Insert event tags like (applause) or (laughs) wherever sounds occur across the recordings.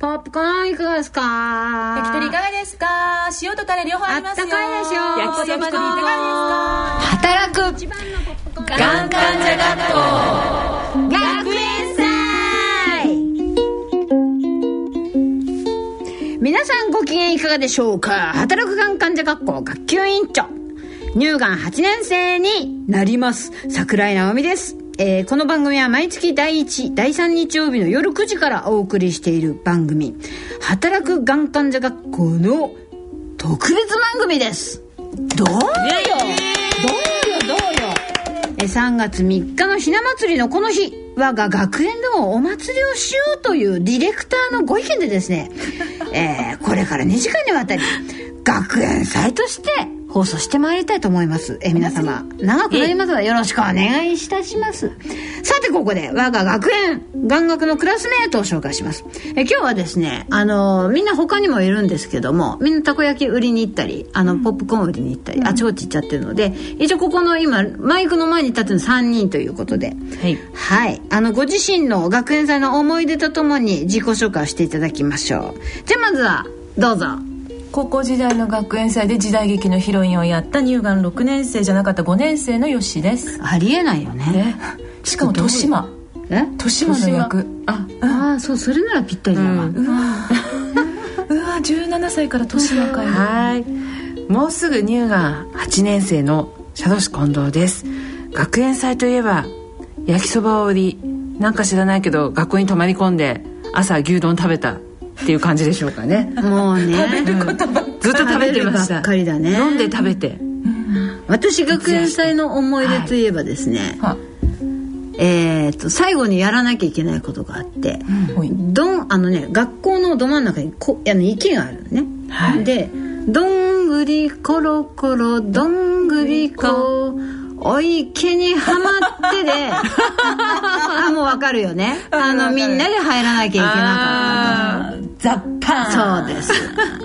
ポップコーンいかがですか？焼き鳥いかがですか？塩とタレ両方ありますよ。あったかいでしょ？焼き鳥いかがですか？働く。がん患者学校学園祭。皆さんご機嫌いかがでしょうか？働くがん患者学校学級委員長。乳がん8年生になります。桜井直美ですえー、この番組は毎月第1、第3日曜日の夜9時からお送りしている番組、働くがん患者学校の特別番組です。どうよ？どうよ？どうよ？え3月3日のひな祭りのこの日、我が学園でもお祭りをしようというディレクターのご意見でですね、えー、これから2時間にわたり、学園祭として放送してまいりたいと思います。え皆様、長くなりますがよろしくお願いいたします。さて、ここで我が学園、眼学のクラスメートを紹介します。え今日はですね、あのみんな他にもいるんですけども、みんなたこ焼き売りに行ったり、あの、ポップコーン売りに行ったり、あちこち行っちゃってるので、一応ここの今、マイクの前に立ってるの3人ということで、はい。はい。あの、ご自身の学園祭の思い出とともに自己紹介をしていただきましょう。じゃあまずは、どうぞ。高校時代の学園祭で時代劇のヒロインをやった乳がん6年生じゃなかった5年生のよしです。ありえないよね。ね。しかも豊島。え？豊島の役。ああそうそれならぴったりだわ、うん、うわうわ17歳から豊島かはい。もうすぐ乳がん8年生の佐渡市近藤です。学園祭といえば焼きそばを売り。なんか知らないけど学校に泊まり込んで朝牛丼食べたっていう感じでしょうかね。もうね。食べることばっかり、ずっと食べてましたばっかりだね飲んで食べて、私学園祭の思い出といえばですね、はい、えー、と最後にやらなきゃいけないことがあって、うん、どんあのね学校のど真ん中にこあの池があるのね、はい、で「どんぐりころころどんぐりこ」お池にはまってで (laughs) あもうわかるよね。あのみんなで入らなきゃいけなかったザッパンそうです。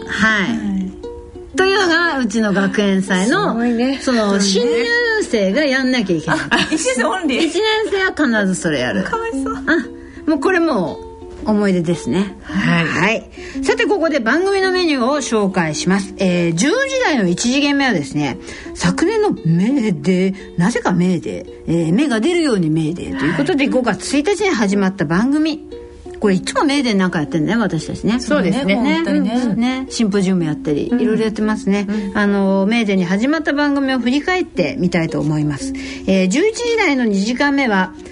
はい、というのがうちの学園祭の、ね、その新入生がやんなきゃいけない。1年生オンリー。1年生は必ずそれやる。かわいそう。あもうこれも思い出ですね。はい。はい。さて、ここで番組のメニューを紹介します。えー、10時台の1時限目はですね、昨年のメーデー、なぜかメーデー、えー、芽が出るようにメーデーということで、5月1日に始まった番組。これいつもメーなんかやってるね私たちね。そうですね。ね。ね。ね。シンポジウムやったり、いろいろやってますね、うん、あのメーに始まった番組を振り返ってみたいと思います、えー、11時台の2時間目は「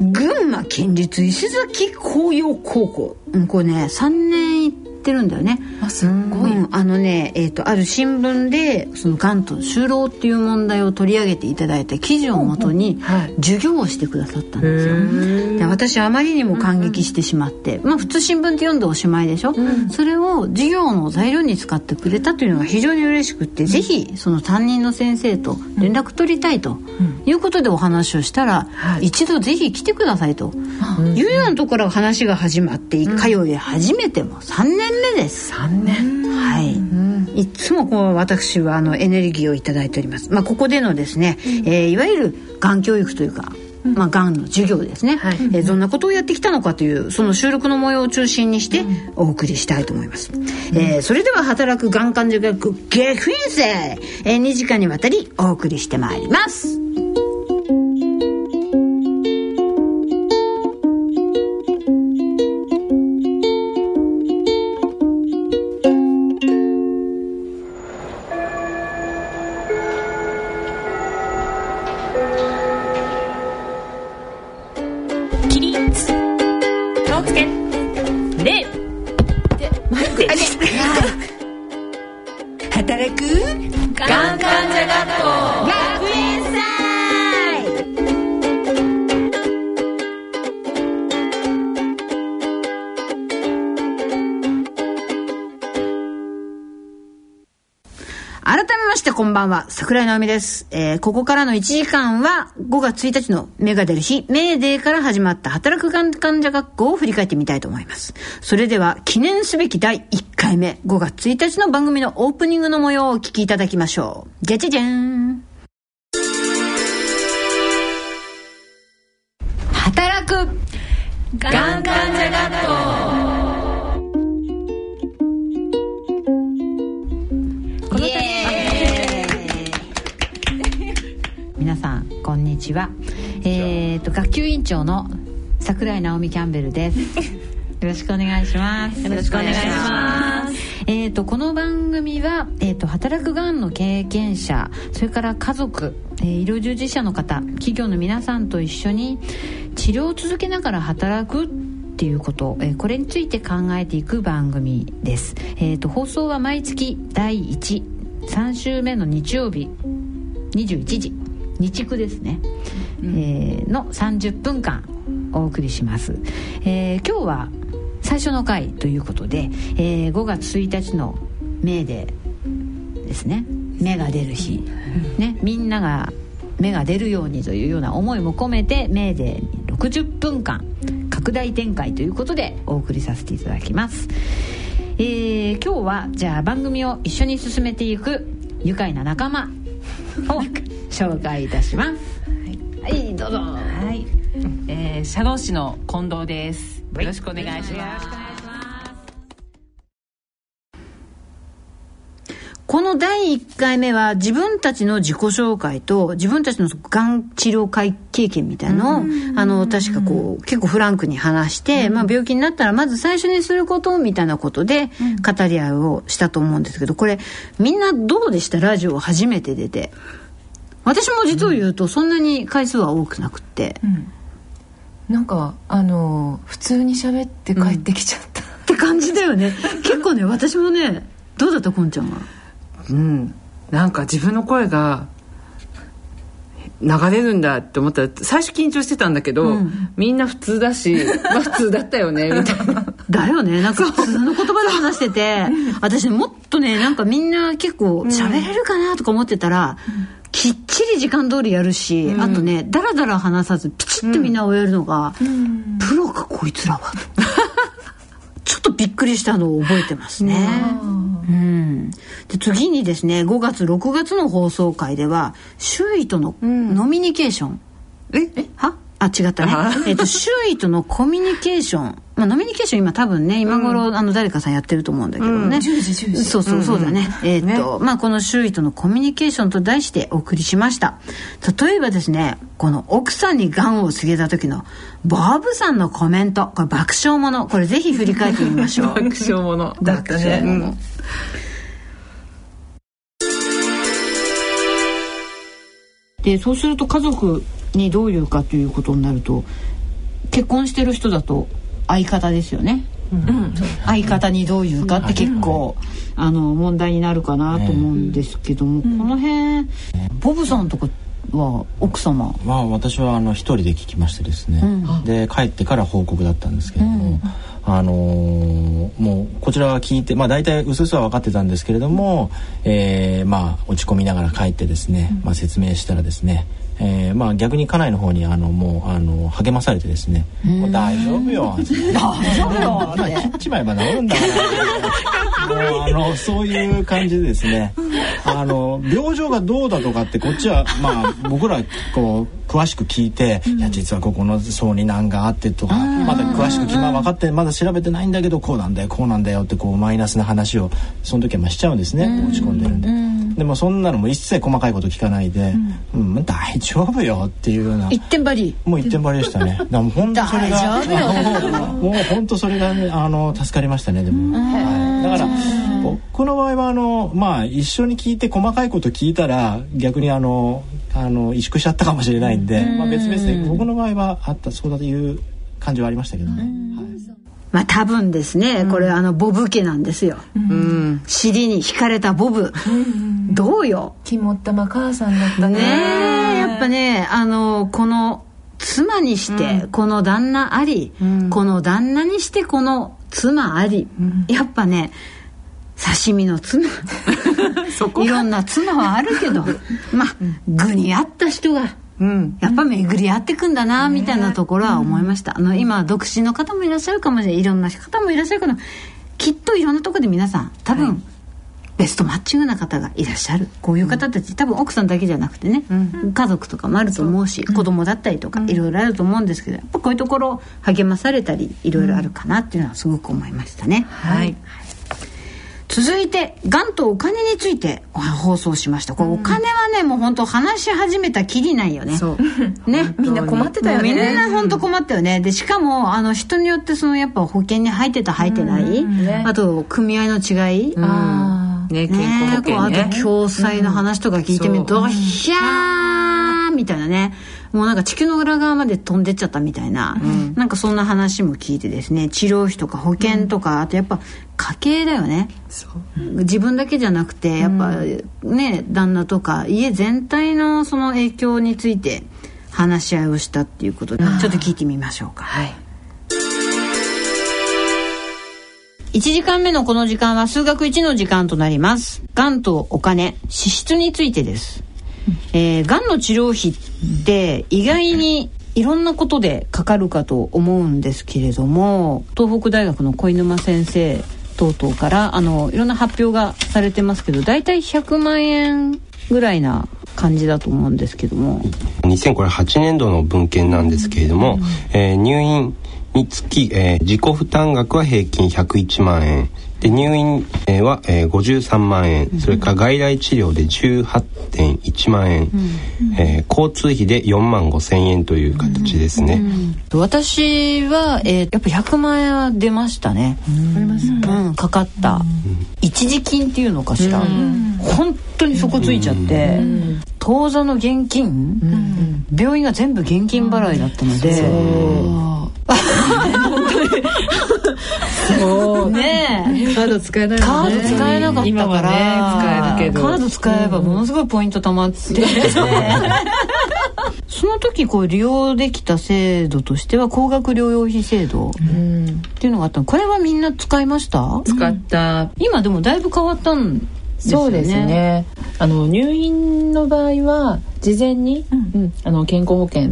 群馬県立伊勢崎紅葉高校、うん、これね3年行ってるんだよね。あすごい、うん、あのね、えーと、ある新聞でそのがんと就労っていう問題を取り上げていただいた記事をもとに授業をしてくださったんですよ、で私あまりにも感激してしまって、うんうん、まあ普通新聞って読んでおしまいでしょ、うん、それを授業の材料に使ってくれたというのが非常に嬉しくって、うん、ぜひその担任の先生と連絡取りたいということでお話をしたら、一度ぜひ来てくださいと、いうようなところから話が始まって通い始めても3年目です。3年。はい、いつもこう私はあのエネルギーを頂いております、まあ、ここでのですね、えー、いわゆるがん教育というかまあ、がんの授業ですね、はい、えー、どんなことをやってきたのかというその収録の模様を中心にしてお送りしたいと思います、うん、えー、それでは働くがん患者学ゲフィンセ、えー、2時間にわたりお送りしてまいります倉、井直美です。えー、ここからの1時間は、5月1日の芽が出る日、メーデーから始まった働く患者学校を振り返ってみたいと思います。それでは、記念すべき第1回目、5月1日の番組のオープニングの模様をお聞きいただきましょう。じゃじゃじゃーん。ちはえっ、と学級委員長の桜井直美キャンベルです。(laughs) よろしくお願いします。よろしくお願いします。えー、とこの番組は、えー、と働くがんの経験者それから家族、えー医療従事者の方企業の皆さんと一緒に治療を続けながら働くっていうこと、えーこれについて考えていく番組です、えー、と放送は毎月第13週目の日曜日21時日区ですね、えーの30分間お送りします、えー今日は最初の回ということで、えー5月1日のメーデーですね。芽が出る日、ね、みんなが芽が出るようにというような思いも込めてメーデーに60分間拡大展開ということでお送りさせていただきます、えー今日はじゃあ番組を一緒に進めていく愉快な仲間を紹介いたします。はい、どうぞ。はい、えー、社労士の近藤です。よろしくお願いします。この第1回目は自分たちの自己紹介と自分たちのがん治療会経験みたいのをあの確かこう結構フランクに話して、まあ、病気になったらまず最初にすることみたいなことで語り合いをしたと思うんですけどこれみんなどうでした？ラジオ初めて出て私も実を言うとそんなに回数は多くなくって、なんかあの普通に喋って帰ってきちゃった、(laughs) って感じだよね。結構ね私もねどうだったこんちゃんは？うん。なんか自分の声が流れるんだって思ったら最初緊張してたんだけど、うん。みんな普通だしまあ普通だったよねみたいな。だよね。なんか普通の言葉で話してて私もっとねなんかみんな結構喋れるかなとか思ってたら、きっちり時間通りやるし、あとねダラダラ話さずピチッとみんな終えるのが、プロかこいつらは。と (laughs) ちょっとびっくりしたのを覚えてますね。うん、で次にですね5月6月の放送回では周囲とのノミニケーション、え？は？あ違ったね。あ、えっと周囲とのコミュニケーション、まあ、ノミニケーション今多分ね今頃、あの誰かさんやってると思うんだけどね、10時10時そうそうそうだね、えっと、まあこの周囲とのコミュニケーションと題してお送りしました。例えばですねこの奥さんにがんを告げた時のボブさんのコメント。これ爆笑もの。これぜひ振り返ってみましょう。(laughs) 爆笑もの。だったね、うん。でそうすると家族にどういうかということになると結婚してる人だと相方ですよね、相方にどういうかって結構、あの問題になるかなと思うんですけども、この辺ボブさんとかは奥様？まあ私はあの一人で聞きましてですね、で帰ってから報告だったんですけれども、あのーもうこちらは聞いてまあ大体うすうすは分かってたんですけれども、えーまあ落ち込みながら帰ってですね、まあ説明したらですね、えーまあ逆に家内の方にあのもうあの励まされてですね「もう大丈夫よ」大丈夫よ (laughs)」切っちまえば治るんだから。もうあのそういう感じでですね。あの病状がどうだとかってこっちはまあ僕らこう詳しく聞いて、いや実はここの層に難があってとかまだ詳しくまあ分かってまだ調べてないんだけどこうなんだよこうなんだよってこうマイナスな話をその時はまあしちゃうんですね、落ち込んでるんで。でもそんなのも一切細かいこと聞かないで「うん、もう大丈夫よ」っていうような一点張り。もう一点張りでしたね。だからもう本当それが、もう本当それがね、あの助かりましたね。でも、はい、だから僕の場合はあのまあ一緒に聞いて細かいこと聞いたら逆にあのあの萎縮しちゃったかもしれないんで、まあ別々で僕の場合はあったそうだという感じはありましたけどね。はい。まあ多分ですね、これあのボブ家なんですよ、うん。尻に惹かれたボブ、どうよ？肝っ玉母さんだったねねえやっぱねあのこの妻にしてこの旦那あり、この旦那にしてこの妻あり、やっぱね刺身の妻 (laughs) いろんな妻はあるけど。まあ具に合った人がうん。やっぱ巡り合ってくんだなみたいなところは思いました、あの今独身の方もいらっしゃるかもしれない。いろんな方もいらっしゃるけどきっといろんなところで皆さん多分、ベストマッチングな方がいらっしゃる。こういう方たち多分奥さんだけじゃなくてね、家族とかもあると思うし子供だったりとかいろいろあると思うんですけどやっぱこういうところ励まされたりいろいろあるかなっていうのはすごく思いましたね。はい続いてがんとお金について放送しました。これお金はねもう本当話し始めたきりないよね。そう。ね。みんな困ってたよね。みんな本当困ったよね。でしかもあの人によってそのやっぱ保険に入ってた入ってない、ね。あと組合の違い、あね健ね康保険あとね共済の話とか聞いてみると、ドヒャーみたいなね。もうなんか地球の裏側まで飛んでっちゃったみたいな、なんかそんな話も聞いてですね。治療費とか保険とか、あとやっぱ家計だよね自分だけじゃなくてやっぱね、旦那とか家全体のその影響について話し合いをしたっていうことでちょっと聞いてみましょうか。はい1時間目のこの時間は数学1の時間となります。がんとお金、支出についてです。えー、がんの治療費って意外にいろんなことでかかるかと思うんですけれども、東北大学の小沼先生等々からあのいろんな発表がされてますけど、だいたい100万円ぐらいな感じだと思うんですけども。2008年度の文献なんですけれども、えー入院につき、えー自己負担額は平均101万円で入院えーは、えー53万円、それから外来治療で18.1万円、えー交通費で4万5千円という形ですね。私は、えーやっぱ100万円は出ましたね。うん、かかった、一時金っていうのかしら、本当に底ついちゃって、当座の現金、病院が全部現金払いだったので、(laughs) そうね。えカード使えないカード使えなかったから、ね使えるけど。カード使えばものすごいポイント貯まって、その時こう利用できた制度としては高額療養費制度っていうのがあったの。これはみんな使いました？使った。今でもだいぶ変わったんですよね。そうですね。あの入院の場合は事前に、うん。あの健康保険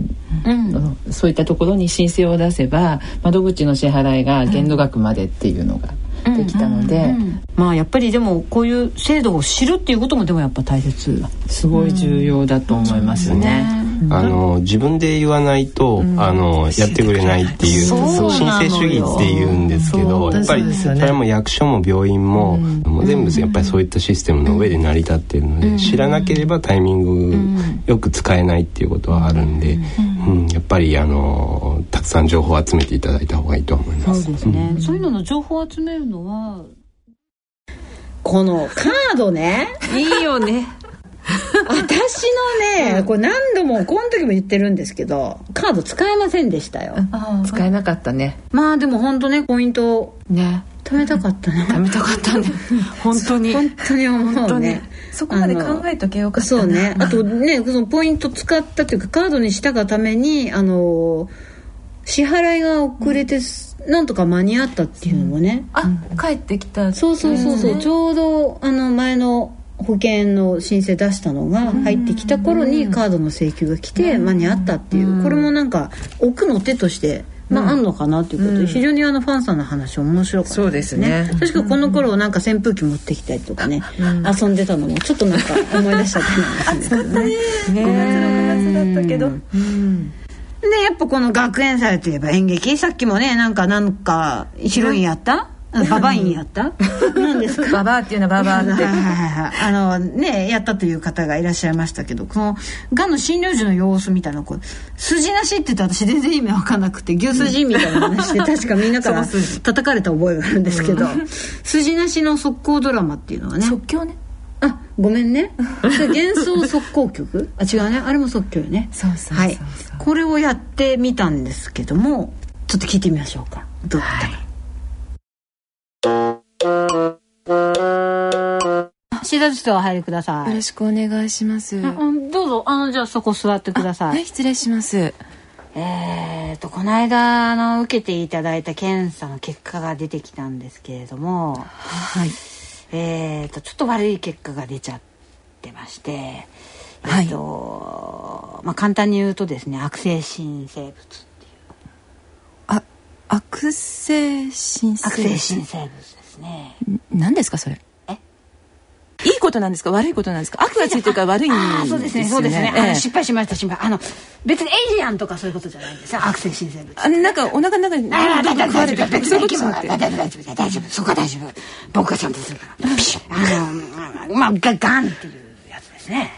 そういったところに申請を出せば窓口の支払いが限度額までっていうのができたので、まあやっぱりでもこういう制度を知るっていうこともでもやっぱ大切すごい重要だと思いますね。あの自分で言わないと、あのやってくれないっていう申請主義って言うんですけどやっぱりそれはもう役所も病院も,、もう全部やっぱりそういったシステムの上で成り立っているので、知らなければタイミングよく使えないっていうことはあるんで、うん。やっぱりあのたくさん情報を集めていただいた方がいいと思います。そうですね、そういうのの情報を集めるのは。このカードね。いいよね。(laughs) 私のね、これ何度もこの時も言ってるんですけどカード使えませんでしたよ、使えなかったね。まあでも本当ねポイント。ね。貯めたかったな貯めたかったね。(laughs) 本当に。本当に思うね。そこまで考えとけよかったなそうね。あとねそのポイント使ったというかカードにしたがためにあの支払いが遅れて、なんとか間に合ったっていうのもね、あ帰ってきた。そうそうそうそう、ちょうどあの前の保険の申請出したのが入ってきた頃にカードの請求が来て間に合ったっていう。これもなんか奥の手としてまああんのかなっていうことで非常にあのファンさんの話面白かったそうですね。確かこの頃なんか扇風機持ってきたりとかね遊んでたのもちょっとなんか思い出しちゃったりなんですけどね5月6月だったけどでやっぱこの学園祭といえば演劇？さっきもねなんかなんかヒロインやった？ババインやった？(laughs) 何ですか？ババアっていうのはババアって。はいはいはいはい。あのねやったという方がいらっしゃいましたけどこのがんの診療時の様子みたいなこう筋なしって言ったら私全然意味わかんなくて牛筋みたいな話で確かみんなから叩かれた覚えがあるんですけど筋なしの速攻ドラマっていうのはね。即興ねあごめんね。幻想速攻曲？(laughs) あ違うね。あれも即興よね。そうそうはい。これをやってみたんですけどもちょっと聞いてみましょうか。どうだったか、シダ室お入りください。よろしくお願いします。うんどうぞ。あのじゃあそこ座ってくださはいい、失礼します。えーとこの間あの受けていただいた検査の結果が出てきたんですけれどもはい。えーとちょっと悪い結果が出ちゃってましてはい。えっと、まあ簡単に言うとですね悪性新生物あ、悪性新生悪性新生物ですね。何ですかそれ？えいいことなんですか？悪いことなんですか？悪がついてるから悪いんですよねそうですねそうですね、あえ。えの失敗しました失敗あの別にエイリアンとかそういうことじゃないんです。よ悪性新生物あなんかお腹の中にああどんどん食われてるそういうことじゃなくて？大丈夫大丈夫大丈夫そこは大丈夫。僕がちゃんとするから。ピシッ。あのまあガガンっていうやつですね。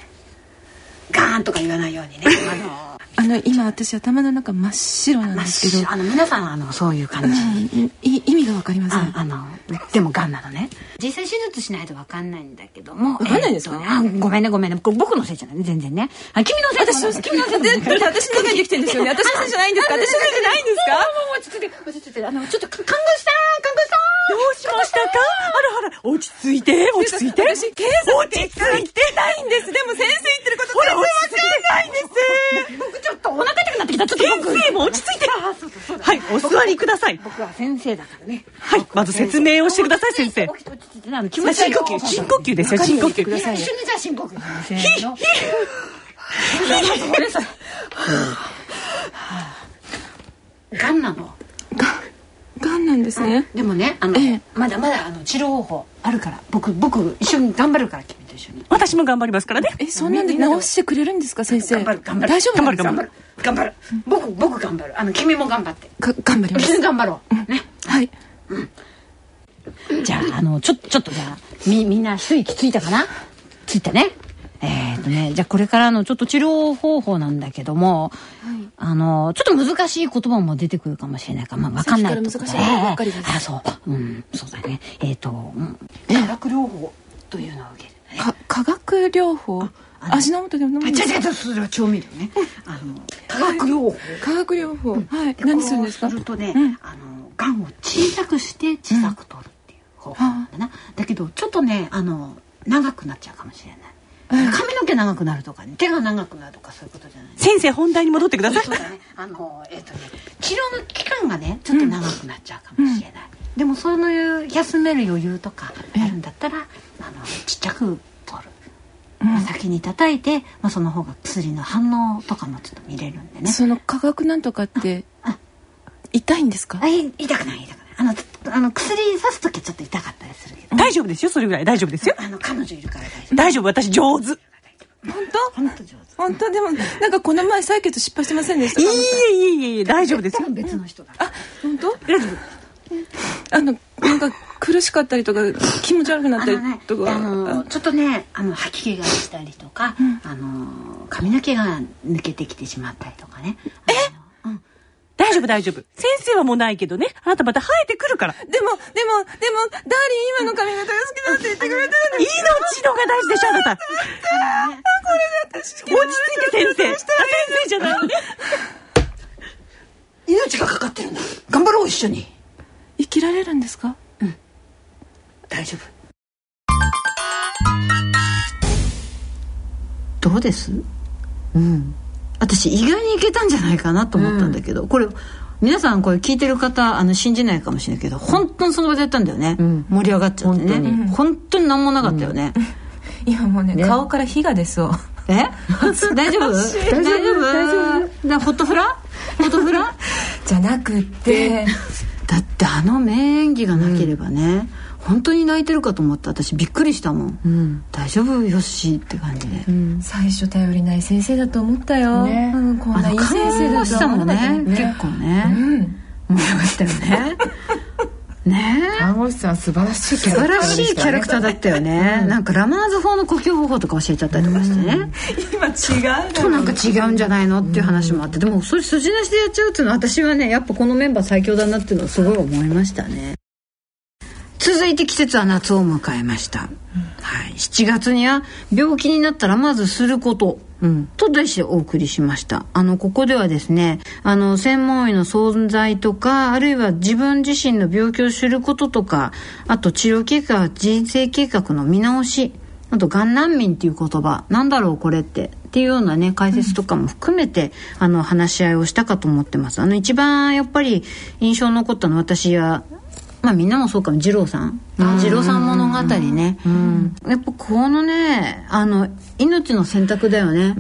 ガーンとか言わないようにね。あのあの今私頭の中真っ白なんですけど。あの皆さんあのそういう感じ、い意味がわかりません。ああのでもがんなのね。実際手術しないと分かんないんだけども。わかんないんですかね。あごめんねごめんね。これ僕のせいじゃない。ね全然ね。あ君のせい私の君のせいで (laughs) 私の中にできてるんですよね。私のせいじゃないんですか。私のせいじゃないんですか？もう落ち着いて落ち着いてあのちょっと看護師さん看護師さんどうしましたかあらあら、落ち着いて、落ち着いて。私警察落ち着いてないんですでも先生言ってることほら、落ち着いてないんです。僕ちょっとお腹痛くなってきた。ちょっと僕先生も落ち着いて。はい、お座りください。僕は先生だからね。はい、まず説明をしてください、先生。気持ち深呼吸、深呼吸ですよ、深呼吸。一緒にじゃあ深呼吸。せーのごめんなさいがんなのがんなんですね。でもねあの、ええ。まだまだあの治療方法あるから。僕僕一緒に頑張るから緒に。私も頑張りますからね。えそんなんで治してくれるんですか先生？頑張る頑張る。大丈夫なんです頑張る頑張る。僕僕頑張る。あの君も頑張って。か頑張ります。頑張ろう。ね。はい。じゃああのちょちょっとじゃあみみんな一息ついたかな？ついたね。えー、とねじゃあこれからのちょっと治療方法なんだけども、あのちょっと難しい言葉も出てくるかもしれないからまあわかんないとさっきから難しい言葉ばっかりです。ええあそう。うん。そうだね。えっ、と、うん。化学療法というのを受けか化学療法？味の素で飲むあ違う違うそれは調味料ね。あの化学療法。化学療法。はい。何するんですか？するとね、うん。あのがんを小さくして小さく取るっていう方法だな、だけどちょっとねあの長くなっちゃうかもしれない。髪の毛長くなるとかね手が長くなるとかそういうことじゃない。先生、本題に戻ってください。そう。だね。あのえっ、とね治療の期間がねちょっと長くなっちゃうかもしれない、でもそういう休める余裕とかあるんだったらあのちっちゃく取る、まあ先に叩いて、まあ、その方が薬の反応とかもちょっと見れるんでね。その化学なんとかってあ痛いんですか？あい痛くない痛くない。あのあの薬刺す時はちょっと痛かったりするけど。大丈夫ですよ、それぐらい。大丈夫ですよ。あの彼女いるから大丈夫。大丈夫、私上手。本当？本当上手。本当？でもなんかこの前採血失敗してませんでしたいかえいえいえ。いえ、大丈夫ですよ。別の人だ。から本当？(laughs) あのなんか苦しかったりとか気持ち悪くなったりとかあのちょっとねあの吐き気がしたりとか、あの髪の毛が抜けてきてしまったりとかねえ？大丈夫、大丈夫。先生はもうないけどね。あなたまた生えてくるから。でもでもでもダーリン今の髪型が好きだって言ってくれてるのに命のが大事でしょ、あなた。これで私、落ち着いて先生。あ、先生じゃない。命がかかってるんだ頑張ろう一緒に生きられるんですか？大丈夫。どうです？うん。私意外にいけたんじゃないかなと思ったんだけど、これ皆さんこれ聞いてる方あの信じないかもしれないけど本当にその場でやったんだよね、盛り上がっちゃってね。本当に。何もなかったよね、今もうね顔から火が出そう。え？(laughs) 大丈夫？(laughs) 大丈夫？大丈夫。だホットフラ？ホットフラ？(laughs) じゃなくってだってあの名演技がなければね、本当に泣いてるかと思った。私びっくりしたもん、大丈夫よしって感じで、最初頼りない先生だと思ったよ、ね。うん、こんあのないい先生だとは思ったね結構ね、うん。盛り上がったよね (laughs) ねえ。看護師さん素晴らしいキャ素晴らラクターでしいキャラクターだったよね、なんかラマーズ法の呼吸方法とか教えちゃったりとかしてね、今違うとなんか違うんじゃないのっていう話もあってでもそれ筋なしでやっちゃうっていうのは私はねやっぱこのメンバー最強だなっていうのをすごい思いましたね続いて季節は夏を迎えました、はい、7月には病気になったらまずすること、と題してお送りしました。あのここではですねあの専門医の存在とかあるいは自分自身の病気を知ることとかあと治療計画人生計画の見直しあと、がん難民っていう言葉、なんだろうこれって、っていうようなね、解説とかも含めて、あの、話し合いをしたかと思ってます。あの、一番やっぱり印象に残ったのは私は、まあみんなもそうかも、二郎さん。二郎さん物語ね。やっぱこのね、あの、命の選択だよね。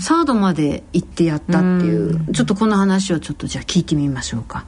サードまで行ってやったっていう、ちょっとこの話をちょっとじゃあ聞いてみましょうか。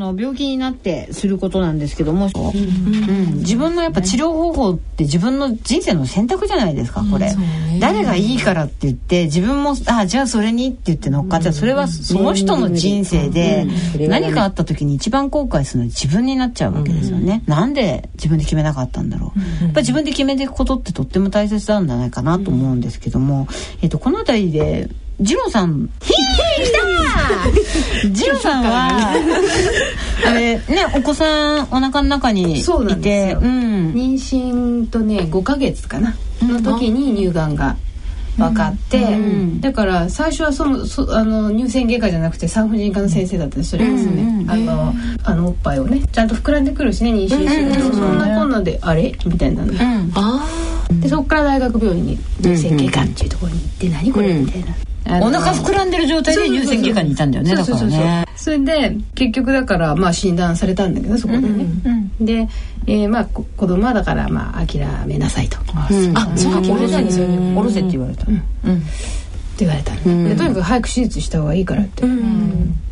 の病気になってすることなんですけども、うん。自分のやっぱ治療方法って自分の人生の選択じゃないですかこれ、誰がいいからって言って自分もあじゃあそれにって言って乗っかっちゃう。それはその人の人生で何かあった時に一番後悔するのは自分になっちゃうわけですよね、なんで自分で決めなかったんだろう、やっぱり自分で決めていくことってとっても大切なんじゃないかなと思うんですけども、えっとこの辺りで次郎さん。ひー来た次郎さんはあれねお子さんお腹の中にいてそうなんですよ。うん。妊娠とね5ヶ月かな。の時に乳がんが分かって、だから最初はそのそあの乳腺外科じゃなくて産婦人科の先生だったりす。るん。ですね、あのあのおっぱいをねちゃんと膨らんでくるしね妊娠すると、そんなこんなであれ？みたいなの、でそこから大学病院に乳腺外科っていうところに行って、何これ？みたいな。お腹膨らんでる状態で乳腺外科にいたんだよねだからね。それで結局だからまあ診断されたんだけどそこでね、で、えーまあこ子供はだからまあ諦めなさいと、あそうか。俺だにそれおろせって言われたって言われたの、でとにかく早く手術した方がいいからって、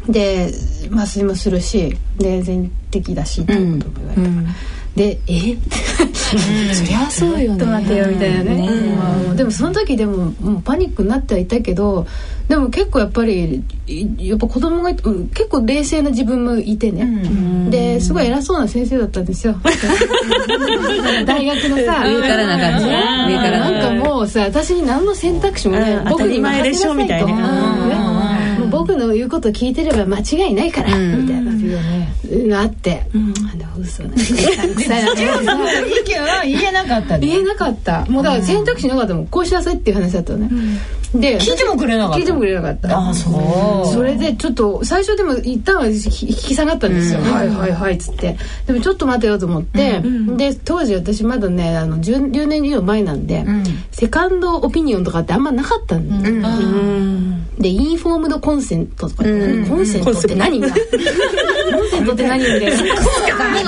で麻酔もするしで全摘だしってことも言われたから、でえ？(laughs) そりゃそうよね。待ってよみたいなね。まあでもその時でももうパニックになってはいたけどでも結構やっぱりいやっぱ子供がいうん結構冷静な自分もいてね、ですごい偉そうな先生だったんですよ。(laughs) 大学のさ。上からな感じね。上から。ななんかもうさ私に何の選択肢もね、うん。当たり前でしょみたいな。うん。ね。もう僕の言うこと聞いてれば間違いないから、みたいなのあって、あの嘘なんか臭いな。(laughs) 意見は言えなかった言えなかった。もうだから選択肢なかったもん。こうしなさいっていう話だったのね、で聞いてもくれなかった。聞いてもくれなかった。あそう。それでちょっと最初でも一旦は引き下がったんですよ、はいはいはいっつって。でもちょっと待てよと思って、で当時私まだねあの 10, 10年以上前なんで、セカンドオピニオンとかってあんまなかったんで、でインフォームドコンセントとか言って、コンセントって何が？コンセント。って何みたいな。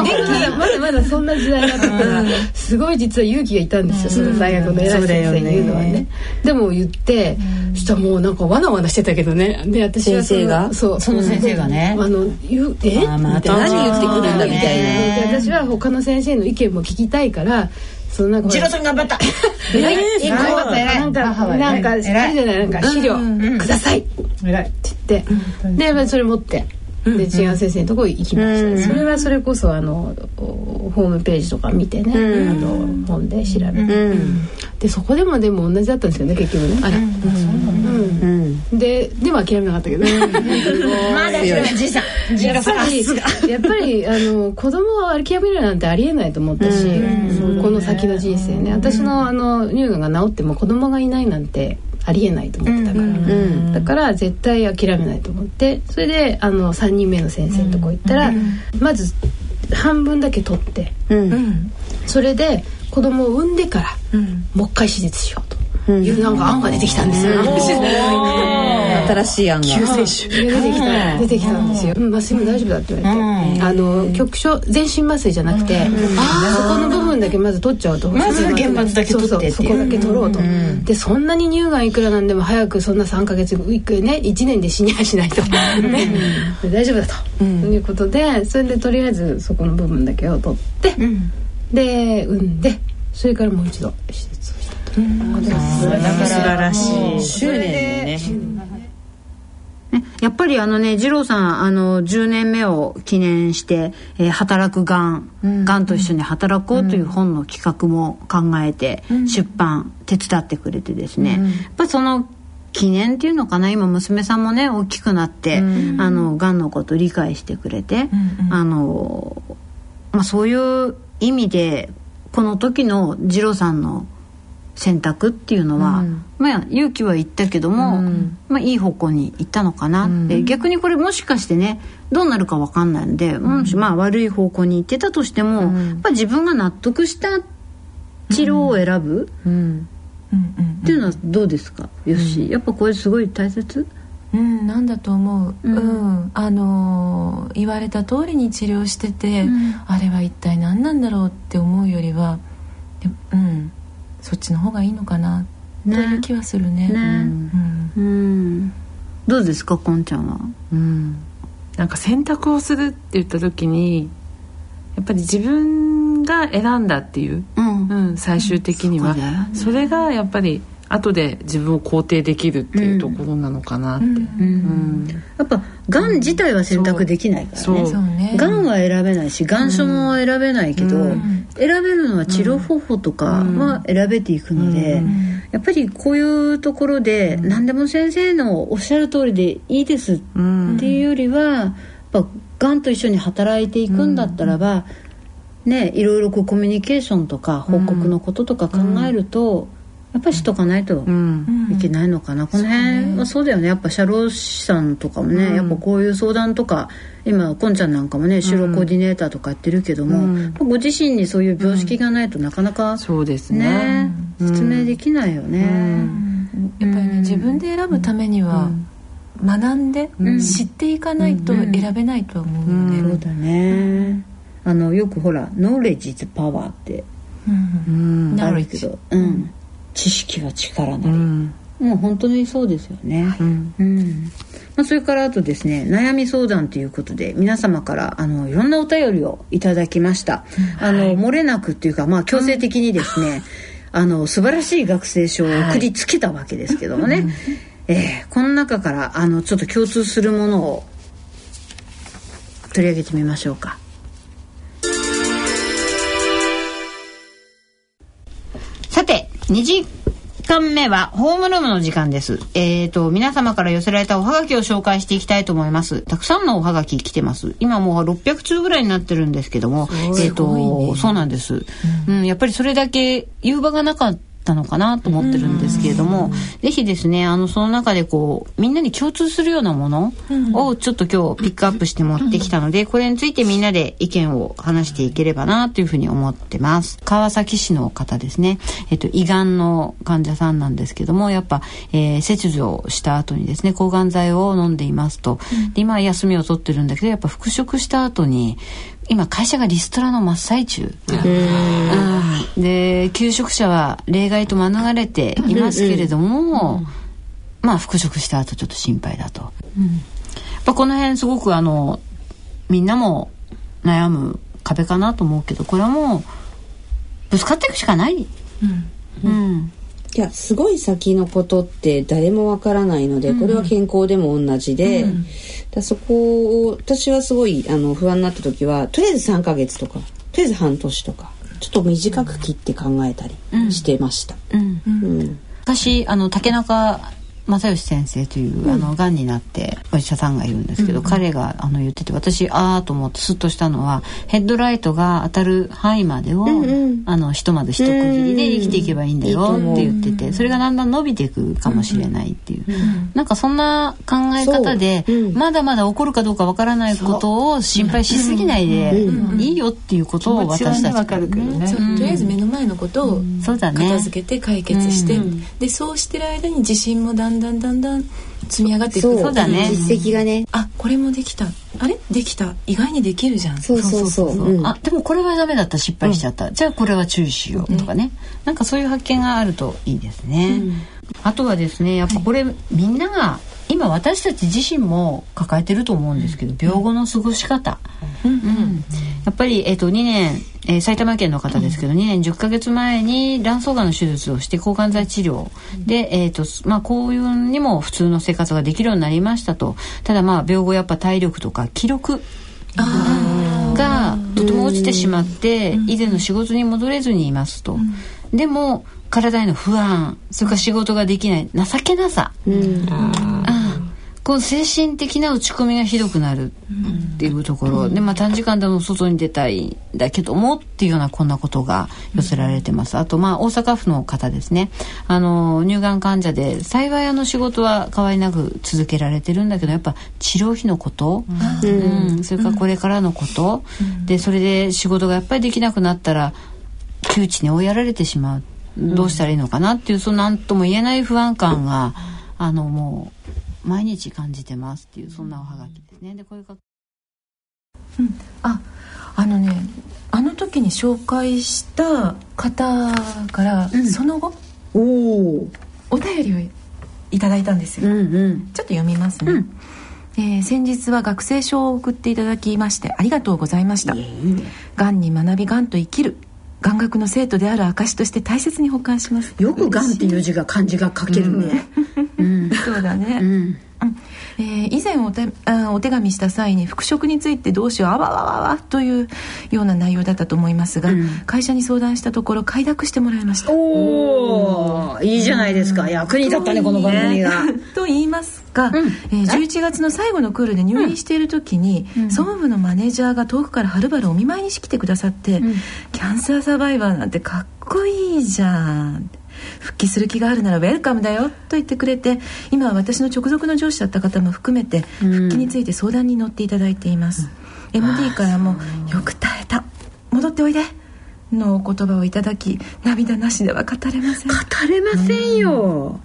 まだまだまだそんな時代だったからすごい実は勇気がいたんですよ、その大学の偉い先生に言うのはね。でも言ってそしたらもうなんかわなわなしてたけどね。で私はその先生が？そう。その先生がね？あの言うえ？あまたみたいな。何言ってくるんだみたいな。で私は他の先生の意見も聞きたいからそのなんかほら次郎さん (laughs) 頑張った。偉い。え頑張った偉い。なんかなんかない？なんか資料ください。って偉い言って。でやっぱりそれ持ってで違う先生のところ行きました。それはそれこそあのおホームページとか見てねあの本で調べて。でそこでもでも同じだったんですよね結局ね。あら。うん。ででも諦めなかったけど。まだじいさん。じいやっぱりやっぱりあの子供は諦めるなんてありえないと思ったし、この先の人生ね。私のあの乳がんが治っても子供がいないなんてありえないと思ってたから、だから絶対諦めないと思って。それであの3人目の先生のとこ行ったら、まず半分だけ取って、それで子供を産んでから、もう一回手術しようというなんか案が出てきたんですよ。新しい案が。救世主。出てきた出てきたんですよ、うん、麻酔も大丈夫だって言われて、あの局所全身麻酔じゃなくて、そこの部分だけまず取っちゃうとまずは原発だけ取ってそうそうそこだけ取ろうと、でそんなに乳がんいくらなんでも早くそんな3か月いくね1年で死にはしないと、ね。で大丈夫だと、ということでそれでとりあえずそこの部分だけを取って、で産んでそれからもう一度手術らしい執念でねやっぱりあのね二郎さんあの10年目を記念して「えー働くがん」がんと一緒に働こう」という本の企画も考えて出版手伝ってくれてですね、やっぱその記念っていうのかな今娘さんもね大きくなって、あのがんのこと理解してくれて、あの、まあ、そういう意味でこの時の二郎さんの選択っていうのは、まあ勇気は言ったけども、まあいい方向に行ったのかなって、逆にこれもしかしてねどうなるか分かんないので、もしまあ悪い方向に行ってたとしても、やっぱ自分が納得した治療を選ぶ、っていうのはどうですか？よし、やっぱこれすごい大切？うん、なんだと思う、うん。あのー言われた通りに治療してて、あれは一体何なんだろうって思うよりはでうんそっちの方がいいのかな、という気はするね。ね。うん。うん。どうですかこんちゃんは？うん。なんか選択をするって言った時にやっぱり自分が選んだっていう、うん。うん、最終的には、そね。それがやっぱり後で自分を肯定できるっていうところなのかなって、うん。やっぱがん自体は選択できないからね。がんは選べないしがん。症も選べないけど、うん。選べるのは治療方法とかは選べていくので、やっぱりこういうところで何でも先生のおっしゃる通りでいいですってうんいうよりはやっぱがんと一緒に働いていくんだったらば、ねいろいろこうコミュニケーションとか報告のこととか考えると、やっぱりしとかないとうん。いけないのかな、この辺はそうだよね。やっぱ社労士さんとかもね、やっぱこういう相談とか今こんちゃんなんかもね就労コーディネーターとかやってるけども、うん。ご自身にそういう病識がないとなかなかそうですね。ね、説明できないよね、やっぱりね自分で選ぶためには学んで知っていかないと選べないとは思うよね、そうだね、あのよくほら「ノーレッジズパワー」ってうん。あるけど、うん、知識は力なり、うん。もう本当にそうですよね、うんうん。まあ、それからあとですね悩み相談ということで皆様からあのいろんなお便りをいただきました、あの漏れなくっていうか、まあ、強制的にですね、あの素晴らしい学生証を送りつけたわけですけどもね、えーこの中からあのちょっと共通するものを取り上げてみましょうか2時間目はホームルームの時間です。えっ、と、皆様から寄せられたおはがきを紹介していきたいと思います。たくさんのおはがき来てます。今もう600通ぐらいになってるんですけども、えっ、と、そうなんです、うん。やっぱりそれだけ言う場がなかったのかなと思ってるんですけれども、ぜひですね、あの、その中でこう、みんなに共通するようなものをちょっと今日ピックアップして持ってきたので、(laughs) これについてみんなで意見を話していければなというふうに思ってます。川崎市の方ですね、えっと、胃がんの患者さんなんですけども、やっぱ、えー切除した後にですね、抗がん剤を飲んでいますと。で今は休みを取ってるんだけど、やっぱ復職した後に、今会社がリストラの真っ最中。うんで求職者は例外と免れていますけれども、まあ復職した後ちょっと心配だと、やっぱこの辺すごくあのみんなも悩む壁かなと思うけどこれはもうぶつかっていくしかない、うんいやすごい先のことって誰もわからないので、これは健康でも同じで、だそこを私はすごいあの不安になった時はとりあえず3ヶ月とかとりあえず半年とかちょっと短く切って考えたりしてました。うん。うん。私あの竹中正義先生という、あのがんになってお医者さんがいるんですけど、彼があの言ってて私ああと思ってスッとしたのはヘッドライトが当たる範囲までを、あのひとまず一区切りで生きていけばいいんだよって言っててそれがだんだん伸びていくかもしれないっていう、なんかそんな考え方で、まだまだ起こるかどうかわからないことを心配しすぎないで、いいよっていうことを私たちわかるけどねそうとりあえず目の前のことをそうだね。片付けて解決して、でそうしてる間に自信もだんだんだんだん積み上がっていく。そう。そうだね。実績がね。あこれもできた。あれ？できた。意外にできるじゃん。そうそうそう。うん。あでもこれはダメだった。失敗しちゃった、じゃあこれは注意しようとかね、なんかそういう発見があるといいですね、あとはですねやっぱこれ、みんなが今私たち自身も抱えてると思うんですけど病後の過ごし方、うん。やっぱり、えっと2年、えー埼玉県の方ですけど、2年10ヶ月前に卵巣がんの手術をして抗がん剤治療。で、えっとまあ、こういうにも普通の生活ができるようになりましたと。ただまあ病後やっぱ体力とか記録がとても落ちてしまって以前の仕事に戻れずにいますと、でも体への不安それから仕事ができない情けなさ、うんこう精神的な落ち込みがひどくなるっていうところ、でまあ短時間でも外に出たいんだけどもっていうようなこんなことが寄せられてます、あとまあ大阪府の方ですね。あの乳がん患者で幸いあの仕事は変わりなく続けられてるんだけどやっぱ治療費のこと、うん。それからこれからのこと、でそれで仕事がやっぱりできなくなったら窮地に追いやられてしまう。どうしたらいいのかなっていうその何とも言えない不安感があのもう毎日感じてますっていうそんなおはがきですね。でこれがああのねあの時に紹介した方から、その後おおお便りをいただいたんですよ、うんうん。ちょっと読みますね、えー先日は学生証を送っていただきましてありがとうございました。がんに学びがんと生きる眼学の生徒である証として大切に保管します。よく「がん」っていう字が漢字が書けるね。そうだね、うん。うん。えー以前お手あお手紙した際に復職についてどうしようあわわわわというような内容だったと思いますが、会社に相談したところ快諾してもらいました。おお、いいじゃないですか。役に立ったねこの番組が。と言いますが、えー11月の最後のクールで入院している時に、総務部のマネージャーが遠くからはるばるお見舞いにしてきてくださって、キャンサーサバイバーなんてかっこいいじゃん復帰する気があるならウェルカムだよと言ってくれて今は私の直属の上司だった方も含めて復帰について相談に乗っていただいています、MD からも「よく耐えた。戻っておいで」のお言葉をいただき涙なしでは語れません。語れませんよ。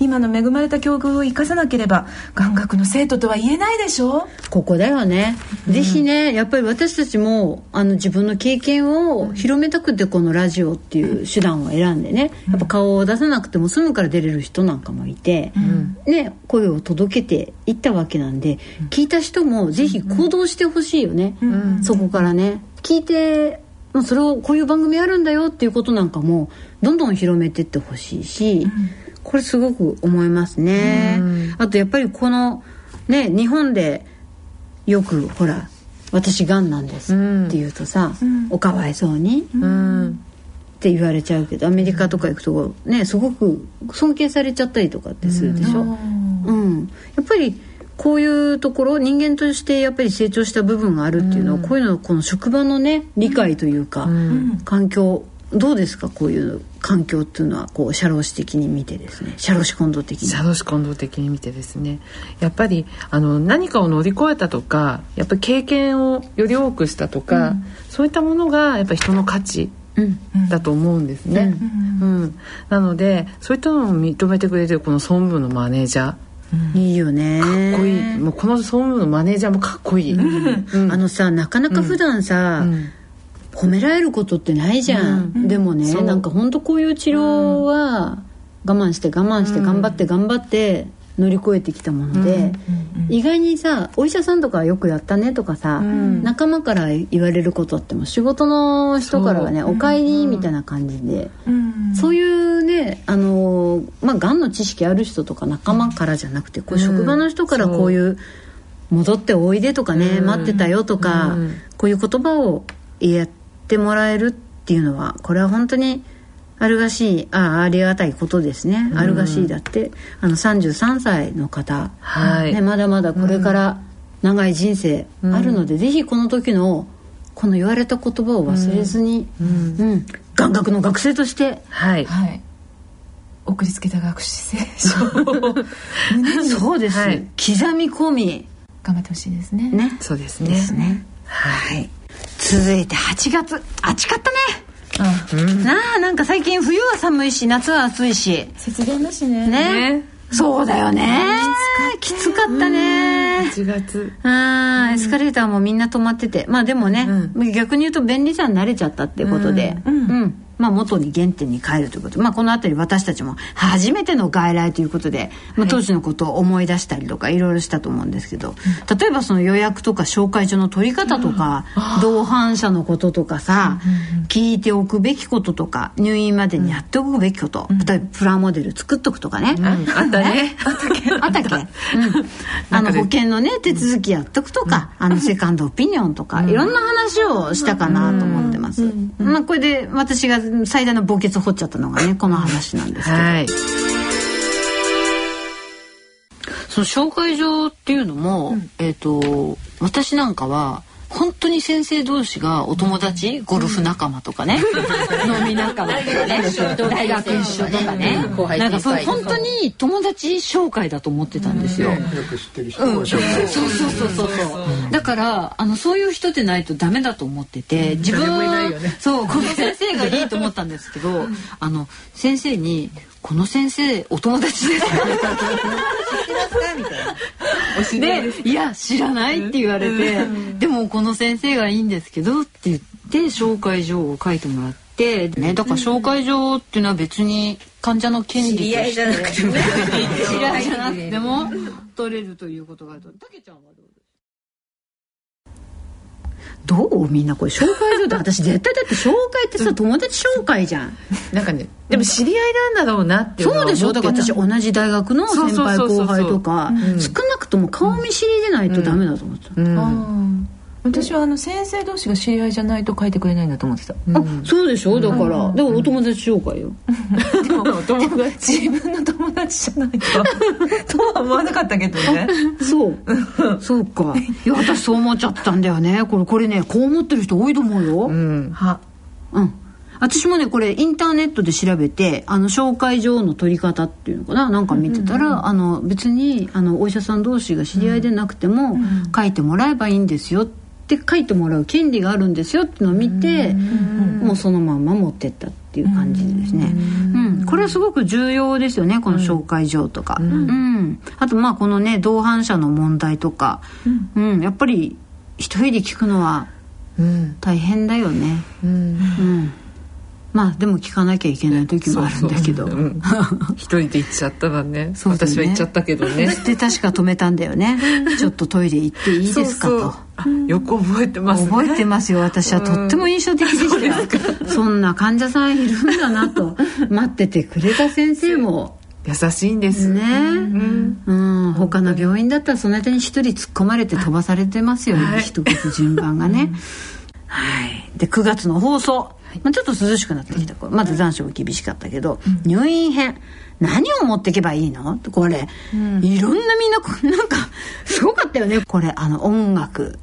今の恵まれた境遇を生かさなければ眼学の生徒とは言えないでしょ？ここだよね、ぜひねやっぱり私たちもあの自分の経験を広めたくてこのラジオっていう手段を選んでねやっぱ顔を出さなくても済むから出れる人なんかもいて、ね、声を届けていったわけなんで、聞いた人もぜひ行動してほしいよね、そこからね。聞いて、まあ、それをこういう番組あるんだよっていうことなんかもどんどん広めてってほしいし、これすごく思いますね、あとやっぱりこのね日本でよくほら「私がんなんです」って言うとさ「おかわいそうに」って言われちゃうけどアメリカとか行くとねすごく尊敬されちゃったりとかってするでしょ。うん、やっぱりこういうところ人間としてやっぱり成長した部分があるっていうのは、こういうのこの職場のね理解というか、環境どうですか？こういう環境っていうのはこう社労士的に見てですね。社労士混同的に。社労士混同的に見てですね。やっぱりあの何かを乗り越えたとかやっぱり経験をより多くしたとか、そういったものがやっぱり人の価値うん。だと思うんですね、うん。なのでそういったのを認めてくれてるこの総務部のマネージャー。いいよね。かっこいい。もうこの総務部のマネージャーもかっこいい、うん。あのさなかなか普段さ、うん褒められることってないじゃん、でもねなんか本当こういう治療は我慢して我慢して頑張って頑張って乗り越えてきたもので、意外にさお医者さんとかよくやったねとかさ、仲間から言われることっても仕事の人からはね「おかえり」みたいな感じで、そういうねあのまあがんの知識ある人とか仲間からじゃなくてこう職場の人からこういう「戻っておいで」とかね「待ってたよ」とか、こういう言葉を言ってもらえるっていうのはこれは本当にあるがしいあありがたいことですね、あるがしいだってあの33歳の方、はい。ね、まだまだこれから長い人生あるので、ぜひこの時のこの言われた言葉を忘れずに、うん。眼学の学生としてはい。はい。送りつけた学生証を。胸にそうです、はい。刻み込み。頑張ってほしいですね。ね。そうですね。ですね。はい続いて8月。暑かったね。あなあなんか最近冬は寒いし夏は暑いし。節電だしね。ね。そうだよね。きつかったね。1月。あーエスカレーターもみんな止まってて。まあでもね、逆に言うと便利さに慣れちゃったってことで。うん、まあ元に原点に帰るということ。まあこの辺り私たちも初めての外来ということで、まあ、当時のことを思い出したりとかいろいろしたと思うんですけど、例えばその予約とか紹介所の取り方とか、同伴者のこととかさ、聞いておくべきこととか入院までにやっておくべきこと、例えばプラモデル作っとくとかね、あったね。(laughs) あったっけ、うん、あの保険のね手続きやっとくとか、あのセカンドオピニオンとか、いろんな話をしたかなと思ってます、まあこれで私が最大の墓穴掘っちゃったのがねこの話なんですけど、はい。その紹介状っていうのも、えっ、と私なんかは本当に先生同士がお友達、ゴルフ仲間とかね、飲み仲間とかね。大学一緒とかね、なんかそう本当に友達紹介だと思ってたんですよ。よく知ってる人うん、をそう紹介そうそうそう。そうだからあのそういう人でないとダメだと思ってて自分そうこの先生がいいと思ったんですけどあの先生に「この先生お友達ですか?」で「いや知らない」って言われて「でもこの先生がいいんですけど」って言って紹介状を書いてもらってねだから紹介状っていうのは別に患者の権利として知り合いじゃなくても (laughs) 取れるということがあると。たけちゃんは？どう？みんなこれ紹介状って私絶対だって紹介ってさ友達紹介じゃん。なんかねでも知り合いなんだろうなってそうでしょ？だから私同じ大学の先輩後輩とか少なくとも顔見知りでないとダメだと思ってた、う私はあの先生同士が知り合いじゃないと書いてくれないんだと思ってた、あそうでしょ？だから、でもお友達紹介よ、でも自分の友達じゃないと (laughs) とは思わなかったけどね。そう。そうか。(laughs) いや私そう思っちゃったんだよね。これこれねこう思ってる人多いと思うよ。うん。は。うん。私もねこれインターネットで調べてあの紹介状の取り方っていうのかな？なんか見てたら、あの別にあのお医者さん同士が知り合いでなくても、書いてもらえばいいんですよって書いてもらう権利があるんですよっていうのを見て、もうそのまんま持ってったっていう感じですね、うん。これはすごく重要ですよねこの紹介状とか、うん。あとまあこのね同伴者の問題とか、うん。やっぱり一人で聞くのはうん。大変だよね。うん。うんまあでも聞かなきゃいけない時もあるんだけど。うん。一人で行っちゃったらね。(laughs) そうだね。私は行っちゃったけどね。(laughs) で確か止めたんだよね。ちょっとトイレ行っていいですかと。あよく覚えてますね。覚えてますよ。私はとっても印象的でした。よ、そんな患者さんいるんだなと。(laughs) 待っててくれた先生も。優しいんです。ね。うん、他の病院だったらその間に一人突っ込まれて飛ばされてますよね、はい。一つ順番がね、はい。で9月の放送、まあ、ちょっと涼しくなってきた頃まず残暑も厳しかったけど、入院編。何を持っていけばいいの？これ、いろんなみんなこうなんか (laughs) すごかったよね。これあの音楽。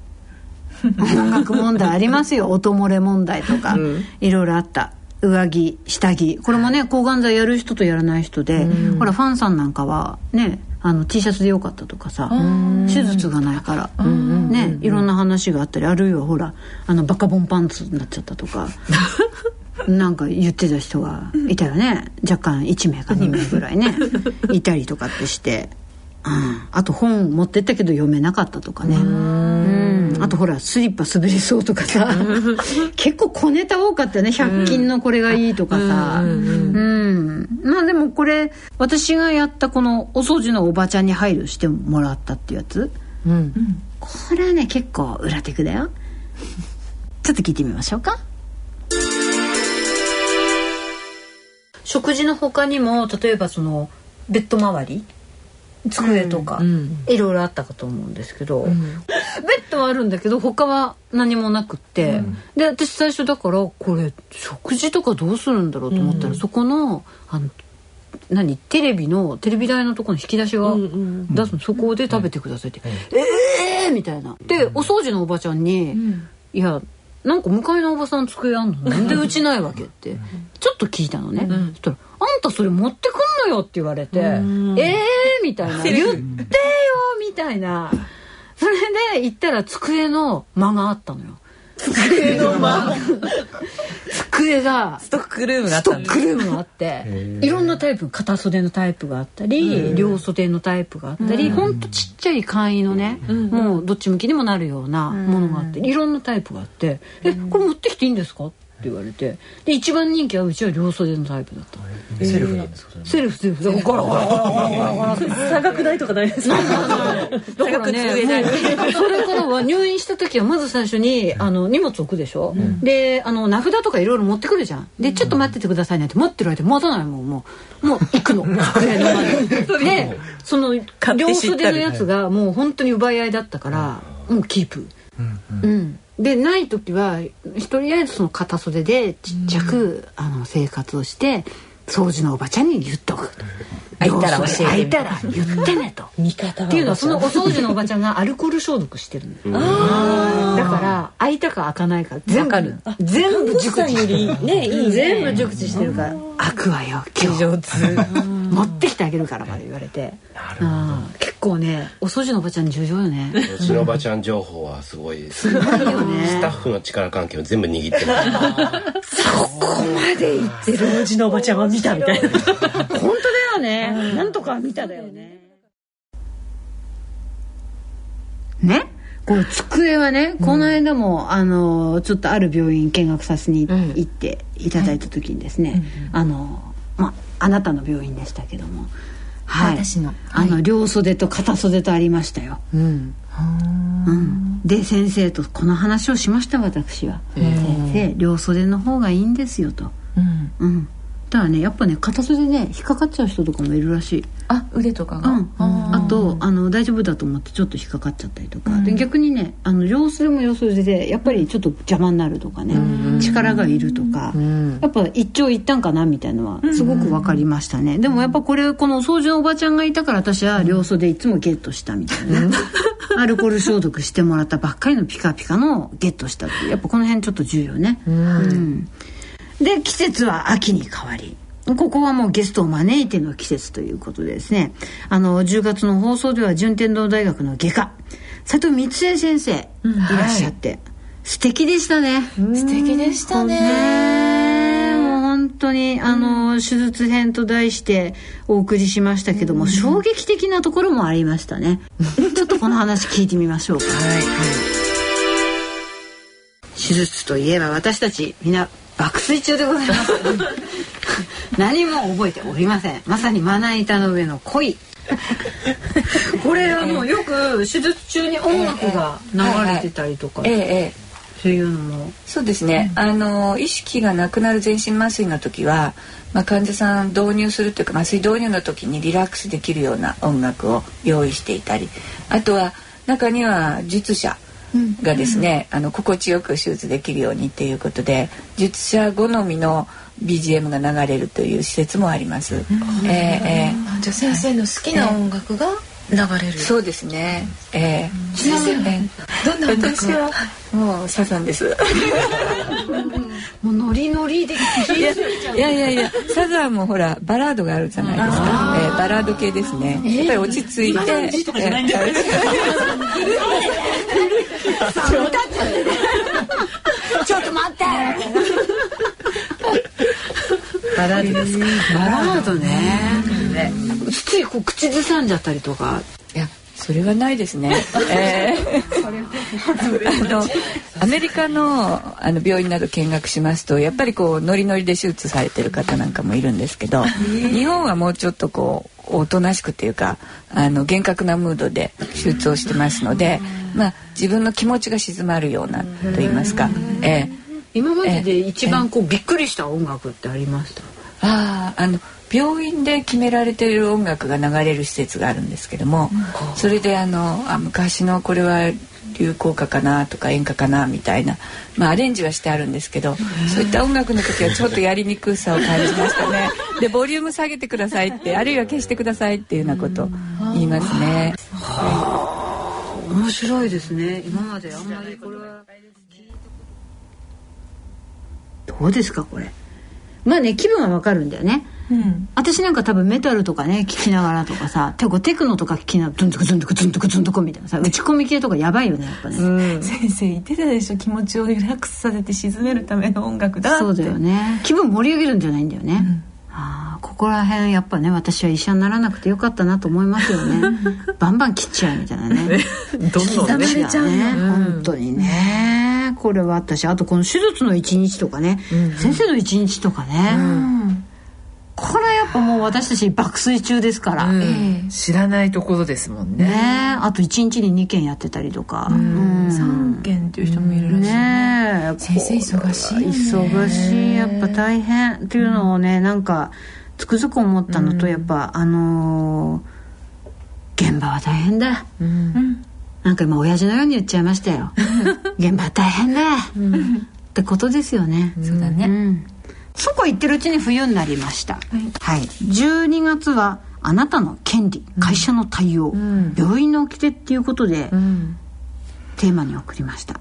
音楽問題ありますよ。(laughs) 音漏れ問題とか、うん。いろいろあった。上着下着。これもね抗がん剤やる人とやらない人で、ほらファンさんなんかはねあの T シャツでよかったとかさ手術がないから、ねいろんな話があったりあるいはほらあのバカボンパンツになっちゃったとか (laughs) なんか言ってた人がいたよね。若干1名か2名ぐらいね。(laughs) いたりとかってして、うん、あと本持ってったけど読めなかったとかね。うん。あとほらスリッパ滑りそうとかさ。結構小ネタ多かったよね。100均のこれがいいとかさ。うん。まあでもこれ私がやったこのお掃除のおばちゃんに配慮してもらったってやつ。うん。これはね結構裏テクだよ。ちょっと聞いてみましょうか。食事の他にも例えばそのベッド周り机とか、うんいろいろあったかと思うんですけど、ベッドはあるんだけど他は何もなくって、で私最初だからこれ食事とかどうするんだろうと思ったら、そこのあの何テレビのテレビ台のところの引き出しが出すの、そこで食べてくださいって、ええーみたいな。でお掃除のおばちゃんに「いやなんか向かいのおばさん机あんの？なん。でうちないわけ?」って。ちょっと聞いたのね、そしたら「あんたそれ持ってくんのよ」って言われて「ええー!」みたいな「言ってよ!」みたいな。それで行ったら机の間があったのよ。机の間 (laughs) 机がストックルームがあったんです。クルームがあっていろんなタイプ片袖のタイプがあったり両袖のタイプがあったりほんとちっちゃい簡易のねもうどっち向きにもなるようなものがあっていろんなタイプがあって「えこれ持ってきていいんですか?」って言われて。で一番人気はうちは両袖のタイプだった。セルフなんですか？セルフセルフ。だからゴロゴロゴロゴロゴロって差額代とかないですか？だからね、それからは入院した時はまず最初にあの荷物置くでしょ、であの名札とかいろいろ持ってくるじゃん。でちょっと待っててくださいねって待ってる間待たないもんもう。もう行くの。机の前ででその両袖のやつがもう本当に奪い合いだったからもうキープ。うんでない時はとりあえずその片袖でちっちゃく、あの生活をして掃除のおばちゃんに言っと。く開いたら教えて開いたら言ってねと。(laughs) 味方っていうのはそのお掃除のおばちゃんがアルコール消毒してるの。だから開いたか開かないか全部全部熟知よりねいい全部熟知してるから。開くわよ今日持ってきてあげるからまで言われて。結構ねお掃除のおばちゃん重要よね。うちのおばちゃん情報はすごいです。すごいよね。スタッフの力関係を全部握ってます。そこまで言ってる。うちのおばちゃんは見たみたいな。本当だよね。なんとか見ただよね。ね？この机はね、この間もあのちょっとある病院見学させに行っていただいた時にですね、あのまああなたの病院でしたけども、はい、私の。あの両袖と片袖とありましたよ。うん。うん、で先生とこの話をしました私は「先生両袖の方がいいんですよ」と。うん。うんただねやっぱね片袖で引っかかっちゃう人とかもいるらしい。あ腕とかが、うん、あとあの大丈夫だと思ってちょっと引っかかっちゃったりとか、で逆にねあの両袖も両袖でやっぱりちょっと邪魔になるとかね、力がいるとか、やっぱ一長一短かなみたいのはすごく分かりましたね、でもやっぱこれこのお掃除のおばちゃんがいたから私は両袖いつもゲットしたみたいな。ね、(laughs) アルコール消毒してもらったばっかりのピカピカのをゲットしたってやっぱこの辺ちょっと重要ね、うんで季節は秋に変わり。ここはもうゲストを招いての季節ということでですね。あの10月の放送では順天堂大学の外科佐藤光恵先生いらっしゃって、素敵でしたね。素敵でしたね。もう本当にあの手術編と題してお送りしましたけども、衝撃的なところもありましたね。(laughs) ちょっとこの話聞いてみましょうか。手術といえば私たちみんな爆睡中でございます。何も覚えておりません。まさにまな板の上の恋。これはもうよく手術中に音楽が流れてたりとか、ええええ。そういうのも。そうですね、あの意識がなくなる全身麻酔の時は、まあ、患者さん導入するというか麻酔導入の時にリラックスできるような音楽を用意していたり。あとは中には術者がですね、あの心地よく手術できるようにっていうことで術者好みの BGM が流れるという施設もあります。えええじゃあ先生の好きな音楽が流れる、えそうですね。ええ。先生どんな音楽私はもうサザンです。もうノリノリでいやいやいやいやサザンもほらバラードがあるじゃないですか、えーバラード系ですね、やっぱり落ち着いて、えー (laughs) ちょっと待って。バラードですか？バラードね。ついこう口ずさんじゃったりとか。いやそれはないですね。(laughs) えーあのアメリカのあの病院など見学しますとやっぱりこうノリノリで手術されてる方なんかもいるんですけど、日本はもうちょっとこうおとなしくっていうかあの厳格なムードで手術をしてますので、まあ自分の気持ちが静まるようなと言いますか、えー。今までで一番こうびっくりした音楽ってありました？あああの病院で決められている音楽が流れる施設があるんですけども、それであのあ昔のこれは流行歌かなとか演歌かなみたいな、まあ、アレンジはしてあるんですけどそういった音楽の時はちょっとやりにくさを感じましたね。(laughs) でボリューム下げてくださいってあるいは消してくださいっていうようなことを言いますね。面白いですね。今まであんまりこれは。どうですかこれ。まあね気分はわかるんだよねうん。私なんか多分メタルとかね聞きながらとかさてかテクノとか聞きながらズントクズントクズントクズントクみたいなさ打ち込み系とかやばいよねやっぱね、先生言ってたでしょ気持ちをリラックスさせて沈めるための音楽だって。そうだよね。気分盛り上げるんじゃないんだよね、ああここら辺やっぱね私は医者にならなくてよかったなと思いますよね。(laughs) バンバン切っちゃうみたいなね。どんどんね。刻まれちゃうね、本当にね。これはあったしあとこの手術の一日とかね、先生の一日とかね、これやっぱもう私たち爆睡中ですから、うん。知らないところですもんね。ねあと1日に2件やってたりとか、うん。3件っていう人もいるらしいね。え。先生忙しいよね。忙しい。やっぱ大変。っていうのをねなんかつくづく思ったのと、やっぱあのー現場は大変だ、なんか今親父のように言っちゃいましたよ。(laughs) 現場は大変だ、ってことですよね、そうだね、うんそこ行ってるうちに冬になりました。はい。12月はあなたの権利、会社の対応、病院の掟っていうことで、テーマに送りました。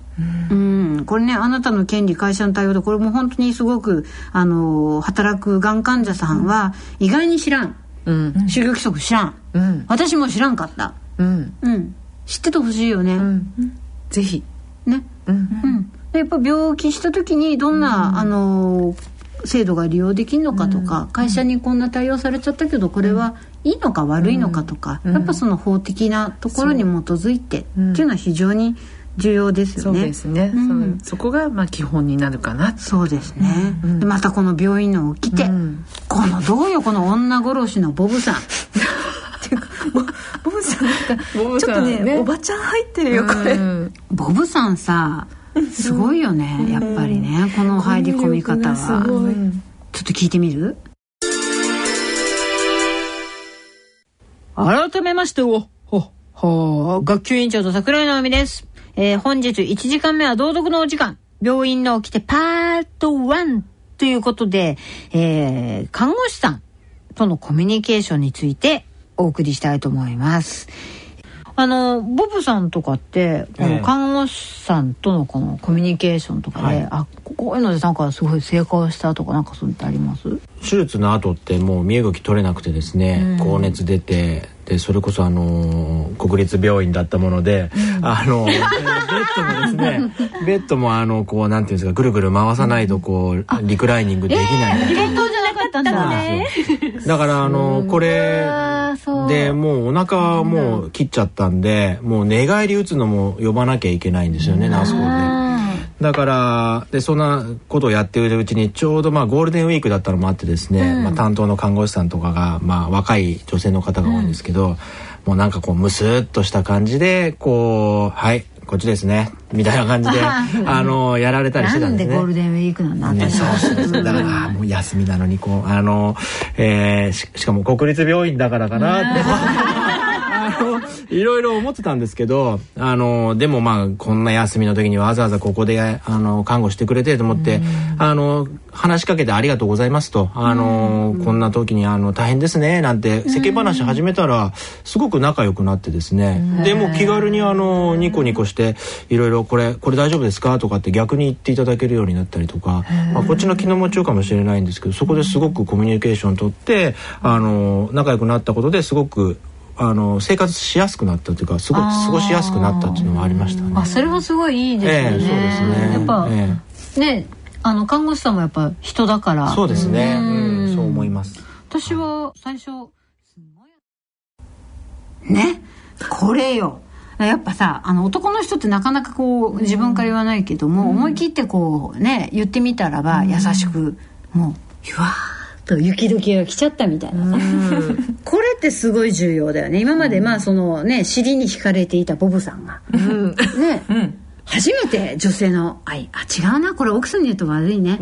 うん、これねあなたの権利会社の対応でこれも本当にすごくあの働くがん患者さんは意外に知らん、うん。就業規則知らん、うん。私も知らんかった、うん。うん、知っててほしいよね、ぜひ。ね、うん。でやっぱ病気した時にどんな、あの制度が利用できるのかとか、会社にこんな対応されちゃったけどこれはいいのか悪いのかとか、やっぱその法的なところに基づいてっていうのは非常に重要ですそうよね。ですね、うん。そうそこがまあ基本になるかなそうですね、でまたこの病院の起きて、このどうよこの女殺しのボブさん。(laughs) ボブさんなんかちょっとねねおばちゃん入ってるよこれ、うん。ボブさんさ (laughs) すごいよねやっぱりねこの入り込み方は。ちょっと聞いてみる？改めましておほほ学級委員長と桜井直美です、えー本日1時間目は道読のお時間。病院の起きてパート1ということで、えー看護師さんとのコミュニケーションについてお送りしたいと思いますあのボブさんとかってこええ。の看護師さんとのこのコミュニケーションとかで、はい。あこういうのでなんかすごい成功したとかなんかそういうのってあります？手術の後ってもう身動き取れなくてですね、高熱出てでそれこそあのー国立病院だったもので、あのえーベッドもですねベッドもあのこうなんていうんですかぐるぐる回さないとこうリクライニングできないみたいな本当じゃなかったんだ。ね (laughs) だからあのこれでもうお腹はもう切っちゃったんでもう寝返り打つのも呼ばなきゃいけないんですよねナースコールで。だからでそんなことをやっているうちにちょうどまあゴールデンウィークだったのもあってですね、まあ、担当の看護師さんとかが、まあ、若い女性の方が多いんですけど、もうなんかこうムスッとした感じでこう「はいこっちですね」みたいな感じで (laughs) あのやられたりしてたなんんでですね。ゴールデンウィークなん。だ、ね、私そう。だからもう休みなのにこうあの、えーししかも国立病院だからかなって。いろいろ思ってたんですけどあのでもまあこんな休みの時にわざわざここであの看護してくれてと思ってあの話しかけて「ありがとうございますと」あのこんな時にあの大変ですね」なんて世間話始めたらすごく仲良くなってですね。でもう気軽にあのニコニコしていろいろこれ「これ大丈夫ですか?」とかって逆に言っていただけるようになったりとか、まあ、こっちの気の持ちようかもしれないんですけどそこですごくコミュニケーション取ってあの仲良くなったことですごくあの生活しやすくなったというかすごく過ごしやすくなったっていうのもありましたね。あそれはすごいいいですよね、ええそうですね。やっぱ、えねあの看護師さんもやっぱ人だからえそうですね。ううんん、そう思います。私は最初ねこれよやっぱさあの男の人ってなかなかこう自分から言わないけども、思い切ってこうね言ってみたらば優しく、もうゆわーっと雪解けが来ちゃったみたいな。さ、(laughs) これってすごい重要だよね。今までまあそのね尻に惹かれていたボブさんが、ね、初めて女性の愛あ違うな。これ奥さんに言うと悪いね。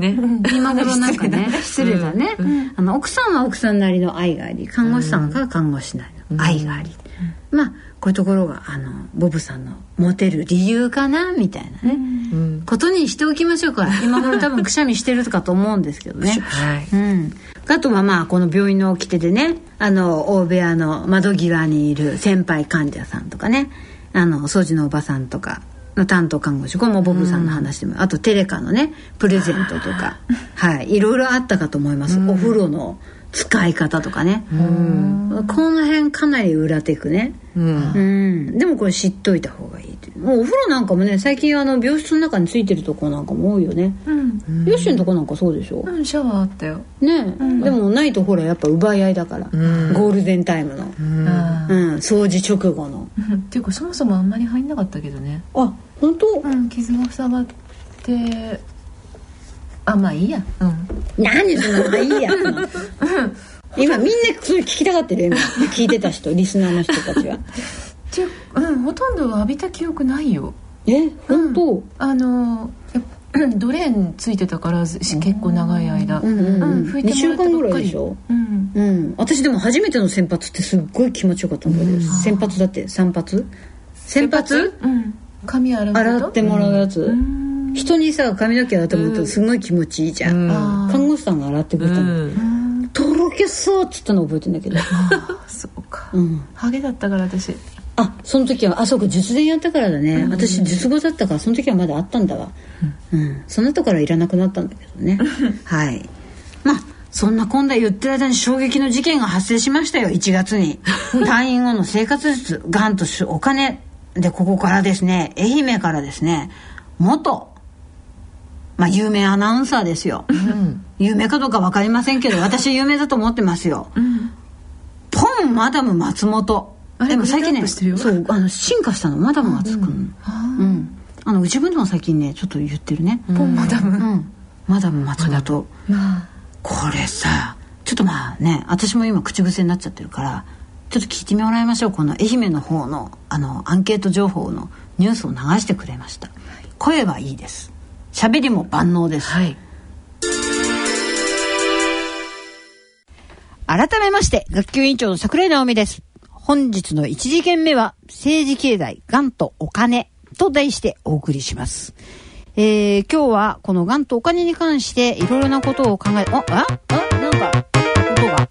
今頃なんかね (laughs) 失礼だね、あの奥さんは奥さんなりの愛があり看護師さんが看護師なりの愛があり、まあこういうところがあのボブさんのモテる理由かなみたいなね、ことにしておきましょうか。今頃多分くしゃみしてるかと思うんですけどね。(laughs) はい。うん、あとはまあこの病院の掟でねあの大部屋の窓際にいる先輩患者さんとかね。あの掃除のおばさんとかの担当看護師これもボブさんの話でも、あとテレカのねプレゼントとか。はい。いろいろあったかと思います、お風呂の使い方とかね、この辺かなり裏テクね、うん。でもこれ知っといた方がいいもうお風呂なんかもね最近あの病室の中についてるとこなんかも多いよね、ヨッシーのとこなんかそうでしょ、うんシャワーあったよ。ね。え、でもないとほらやっぱ奪い合いだから、ゴールデンタイムの、あうん、掃除直後の。ーっていうかそもそもあんまり入んなかったけどね。あ本当、うん傷が塞がってあまあいいや。うん。何そのまあいいや。今みんなそれ聞きたがってるよ今。聞いてた人 (laughs) リスナーの人たちは。っていううんほとんど浴びた記憶ないよ。え？本当、あのやっぱドレーンついてたからし結構長い間。うんうんうん。拭いて2週間ぐらいでしょ？うん。うん。私でも初めての先発ってすっごい気持ちよかったんだけど、先発だって散髪先発？うん。髪洗洗ってもらうやつ、人にさ髪の毛洗ってもらうとすごい気持ちいいじゃん、あ看護師さんが洗ってくれたの、とろけそうっつったの覚えてんだけど、あ (laughs) そうか。うん、ハゲだったから私。あその時はあそうか術前やったからだね、私術後だったからその時はまだあったんだわ。うん、その後からいらなくなったんだけどね。(laughs) はい。まあそんな今度言ってる間に衝撃の事件が発生しましたよ1月に。(laughs) 退院後の生活術がんとしお金でここからですね愛媛からですね元まあ有名アナウンサーですよ、有名かどうか分かりませんけど (laughs) 私有名だと思ってますよ、ポンマダム松本。でも最近ねそうあの進化したのマダム松くん、うん。あの自分でも最近ねちょっと言ってるね、ポンマダム、うん、マダム松本。これさちょっとまあね私も今口癖になっちゃってるからちょっと聞いてもらいましょう。この愛媛の方のあのアンケート情報のニュースを流してくれました、声はいいです喋りも万能です、はい。改めまして学級委員長の桜井直美です。本日の一次元目は政治経済がんとお金と題してお送りします。えー、今日はこのがんとお金に関していろいろなことを考え、あ、あ、あ、なんか、音が。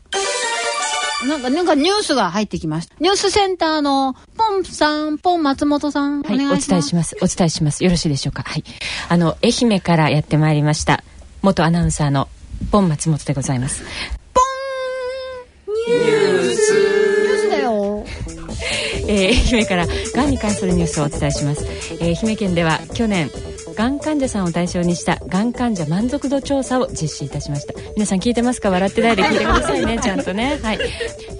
なんか、なんかニュースが入ってきました。ニュースセンターのポンさん、ポン松本さん、はい、お伝えします。お伝えします。よろしいでしょうか？はい。あの、愛媛からやってまいりました。元アナウンサーのポン松本でございます。ニュースニュース。えー愛媛からがんに関するニュースをお伝えします、えー愛媛県では去年がん患者さんを対象にしたがん患者満足度調査を実施いたしました。皆さん聞いてますか？笑ってないで聞いてくださいね。(laughs) ちゃんとね。はい。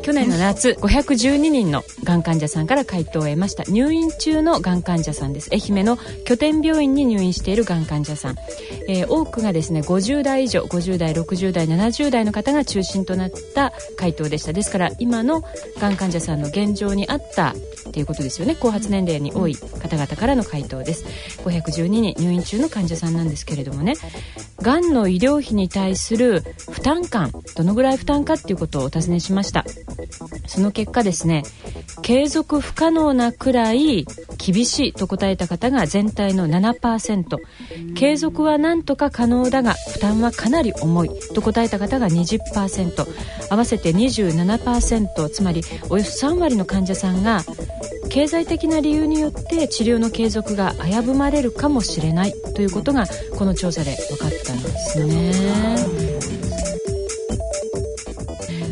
去年の夏512人のがん患者さんから回答を得ました。入院中のがん患者さんです。愛媛の拠点病院に入院しているがん患者さん、えー多くがですね50代以上50代60代70代の方が中心となった回答でした。ですから今のがん患者さんの現状に合ったっていうことですよね。後発年齢に多い方々からの回答です。512人入院中の患者さんなんですけれどもね。がんの医療費に対する負担感どのぐらい負担かっていうことをお尋ねしました。その結果ですね継続不可能なくらい厳しいと答えた方が全体の7%継続はなんとか可能だが負担はかなり重いと答えた方が20%合わせて27%つまりおよそ3割の患者さんが経済的な理由によって治療の継続が危ぶまれるかもしれないということがこの調査で分かったですね。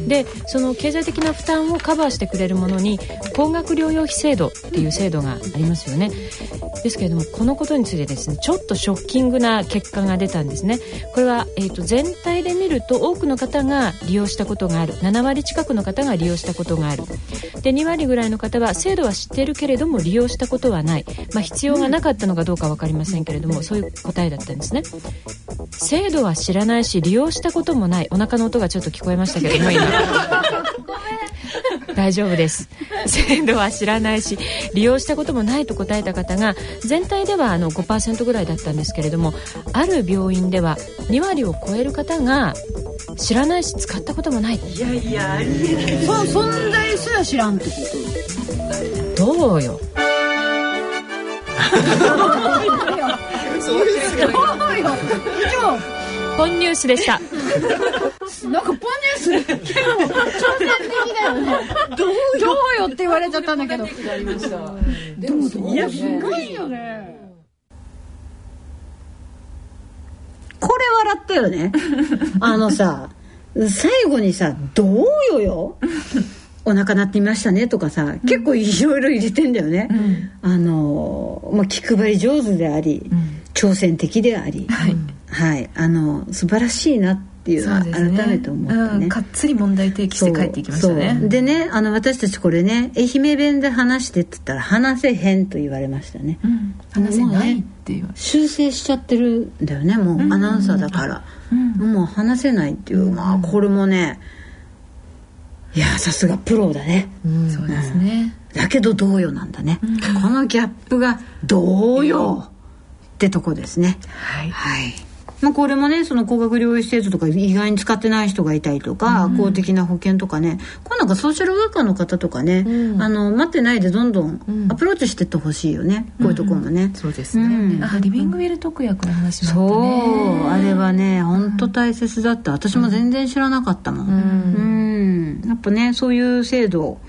でその経済的な負担をカバーしてくれるものに高額療養費制度っていう制度がありますよね。ですけれどもこのことについてですねちょっとショッキングな結果が出たんですね。これは、えー、と全体で見ると多くの方が利用したことがある。7割近くの方が利用したことがある。で2割ぐらいの方は制度は知っているけれども利用したことはない、まあ、必要がなかったのかどうか分かりませんけれどもそういう答えだったんですね。制度は知らないし利用したこともない。お腹の音がちょっと聞こえましたけども今。(laughs) 大丈夫です。制度は知らないし利用したこともないと答えた方が全体ではあの5%ぐらいだったんですけれどもある病院では2割を超える方が知らないし使ったこともない。いやいやそ存在すら知らんってこと。どうよ。そうですよ。本ニュースでした。なんかポニュース。どうよって言われちゃったんだけど。でもいやすごいよね。これ笑ったよね。あのさ、最後にさ「どうよよ」お腹鳴ってみましたねとかさ、結構いろいろ入れてんだよね。あの、まあ、気配り上手であり、挑戦的であり、はい、あの素晴らしいなっていうのは改めて思ったね。かっつり問題提起して帰っていきましたね。でねあの私たちこれね愛媛弁で話してって言ったら話せへんと言われましたね、話せないっていう修正しちゃってるんだよねもうアナウンサーだから、もう話せないっていう、まあこれもねいやさすがプロだね、そうですね、だけど同様なんだね、このギャップが同様ってとこですね。はい、はいまあ、これもねその高額療養施設とか意外に使ってない人がいたりとか、公的な保険とかねこれなんかソーシャルワーカーの方とかね、あの待ってないでどんどんアプローチしてってほしいよね、こういうところもね、そうですね、うん。あリビングウィル特約の話もあそうったね。あれはね本当大切だった。私も全然知らなかったもん。うん。やっぱねそういう制度を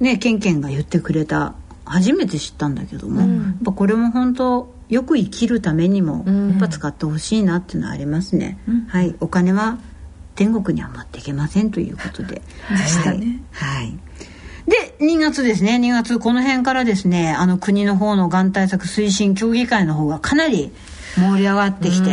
ねケンケンが言ってくれた。初めて知ったんだけども、やっぱこれも本当よく生きるためにもやっぱ使ってほしいなっていうのはありますね、はい。お金は天国には持っていけませんということで。したね。はい、はい。で2月ですね。2月この辺からですねあの国の方のがん対策推進協議会の方がかなり盛り上がってきて、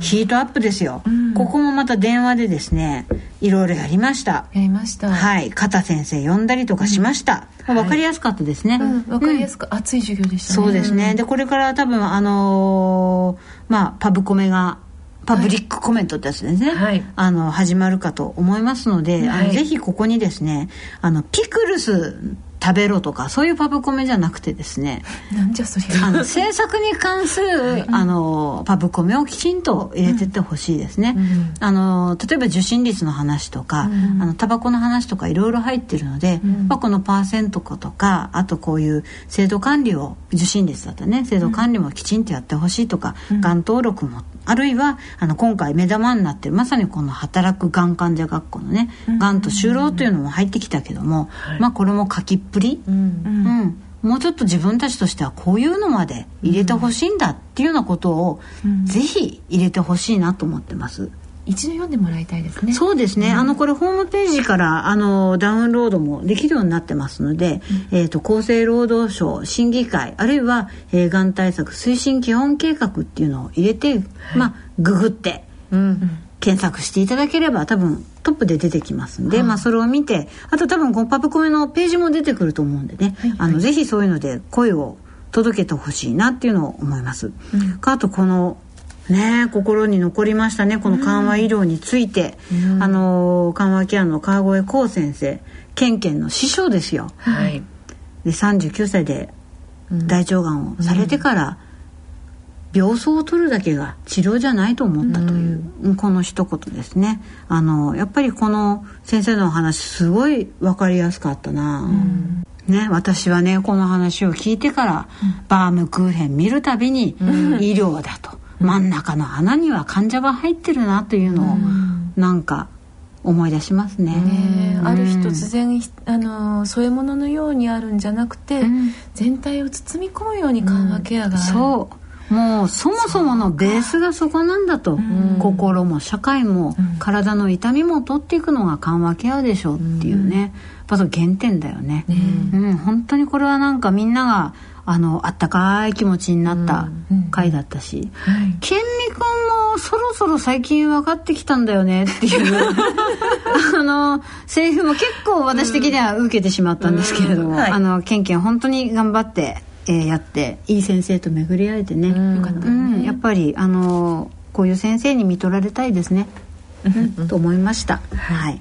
ヒートアップですよ、ここもまた電話でですねいろいろやりました。やりました。はい。片先生呼んだりとかしました、わ分かりやすかったですね、わ、かりやすく、熱い授業でしたね。そうですね。でこれから多分あのーまあパブコメがパブリックコメントってやつですね、はい。あの始まるかと思いますので、あはい。のぜひここにですねあのピクルス食べろとかそういうパブコメじゃなくてですね。なんじゃそりゃあの制作に関する、あのパブコメをきちんと入れてってほしいですね、あの例えば受信率の話とか、あのタバコの話とかいろいろ入ってるので、まあ、このパーセントとかあとこういう制度管理を受信率だったらね制度管理もきちんとやってほしいとか、がん。登録もあるいはあの今回目玉になってるまさにこの働くがん患者学校のねがん。と就労というのも入ってきたけども、まあこれも書きっぷり、うん。もうちょっと自分たちとしてはこういうのまで入れてほしいんだっていうようなことを、ぜひ入れてほしいなと思ってます。一度読んでもらいたいですね。そうですね、あのこれホームページからあのダウンロードもできるようになってますので、えー、と厚生労働省審議会あるいは、えー、がん対策推進基本計画っていうのを入れて、まあググって、検索していただければ多分トップで出てきますんで、まあ、それを見てあと多分このパブコメのページも出てくると思うんでね、あのぜひそういうので声を届けてほしいなっていうのを思います。あとこのね心に残りましたねこの緩和医療について、あの緩和ケアの川越光先生ケンケンの師匠ですよ。はい。で39歳で大腸がんをされてから、病巣を取るだけが治療じゃないと思ったという、この一言ですね。あのやっぱりこの先生のお話すごい分かりやすかったな、ね、私はねこの話を聞いてから、バームクーヘン見るたびに、医療だと真ん中の穴には患者が入ってるなというのを、なんか思い出しますね。ねある日突然あの添え物のようにあるんじゃなくて、全体を包み込むように緩和ケアがある、そうもうそもそものベースがそこなんだと、心も社会も、体の痛みも取っていくのが緩和ケアでしょうっていうね、やっぱその原点だよね、うん。本当にこれはなんかみんながあのあったかい気持ちになった回だったし、ケンミ君もそろそろ最近分かってきたんだよねっていう。(laughs) あのセリフも結構私的には受けてしまったんですけれども、あのケンケン本当に頑張ってえーやっていい先生と巡り合えてね、よかったうん、やっぱりあのーこういう先生に見とられたいですね、うん。と思いました。はい。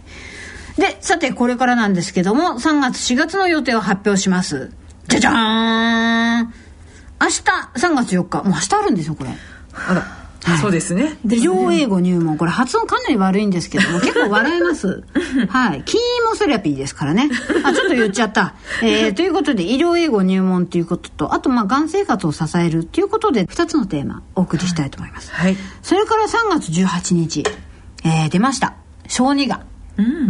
でさてこれからなんですけども3月4月の予定を発表します。じゃじゃーん。明日3月4日もう明日あるんですよこれ。あらそうですね。医療英語入門これ発音かなり悪いんですけども (laughs) 結構笑えます。はい。キーモセラピーですからね。(laughs) あちょっと言っちゃった、えー、ということで医療英語入門ということとあとまあがん生活を支えるということで2つのテーマお送りしたいと思います、はい。それから3月18日、えー出ました。小児がん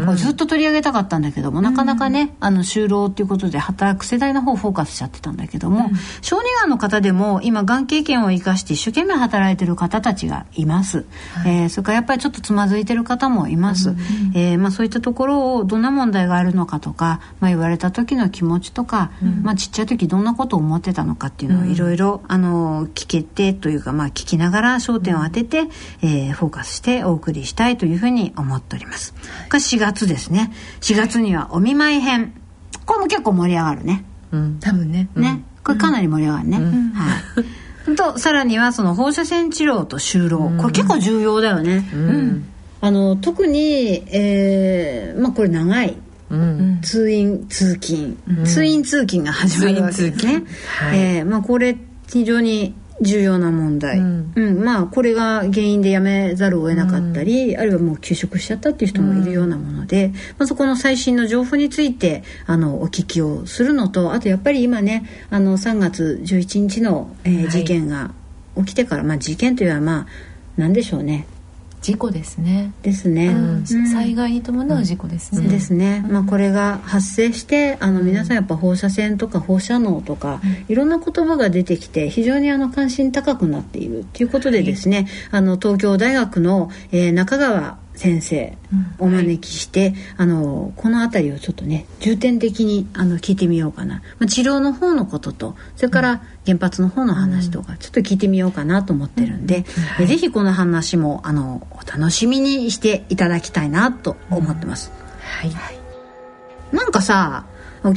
これずっと取り上げたかったんだけども、なかなかねあの就労っていうことで働く世代の方をフォーカスしちゃってたんだけども、小児がんの方でも今がん経験を生かして一生懸命働いてる方たちがいます、えーそれからやっぱりちょっとつまずいてる方もいます、えーまあ、そういったところをどんな問題があるのかとか、まあ、言われた時の気持ちとか、まあ、ちっちゃい時どんなことを思ってたのかっていうのをいろいろあの聞けてというか、まあ、聞きながら焦点を当てて、えーフォーカスしてお送りしたいというふうに思っております。が4月ですね。4月にはお見舞い編。これも結構盛り上がるね。多分ね。ね、これかなり盛り上がるね。はい。とさらにはその放射線治療と就労、これ結構重要だよね。うん。あの特に、えーまあこれ長い。通院通勤、通院通勤が始まるわけですね。えーまあこれ非常に重要な問題、うん。まあこれが原因で辞めざるを得なかったり、あるいはもう休職しちゃったっていう人もいるようなもので、まあ、そこの最新の情報についてあのお聞きをするのとあとやっぱり今ねあの3月11日の、えー事件が起きてから、まあ事件というのはまあ何でしょうね事故ですね、ですね、うん。災害に伴う事故ですね、ですね、まあ、これが発生してあの皆さんやっぱ放射線とか放射能とか、いろんな言葉が出てきて非常にあの関心高くなっているということでですね、あの東京大学の、えー中川先生お招きして、あのこの辺りをちょっとね重点的にあの聞いてみようかな、まあ、治療の方のこととそれから原発の方の話とかちょっと聞いてみようかなと思ってるんで、えぜひこの話もあのお楽しみにしていただきたいなと思ってます。はい。なんかさ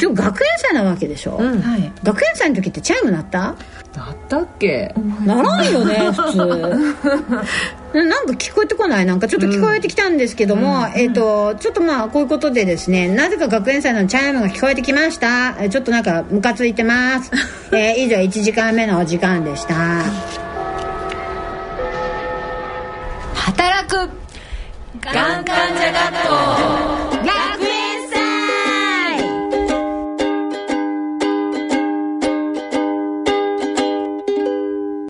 今日学園祭なわけでしょ、はい。学園祭の時ってチャイム鳴った？なったっけ？ならんよね (laughs) 普通。なんか聞こえてこない？なんかちょっと聞こえてきたんですけども、えっ、とちょっとまあこういうことでですねなぜか学園祭のチャイムが聞こえてきました。えちょっとなんかムカついてます、(laughs) えー以上1時間目のお時間でした。働く。がん患者学校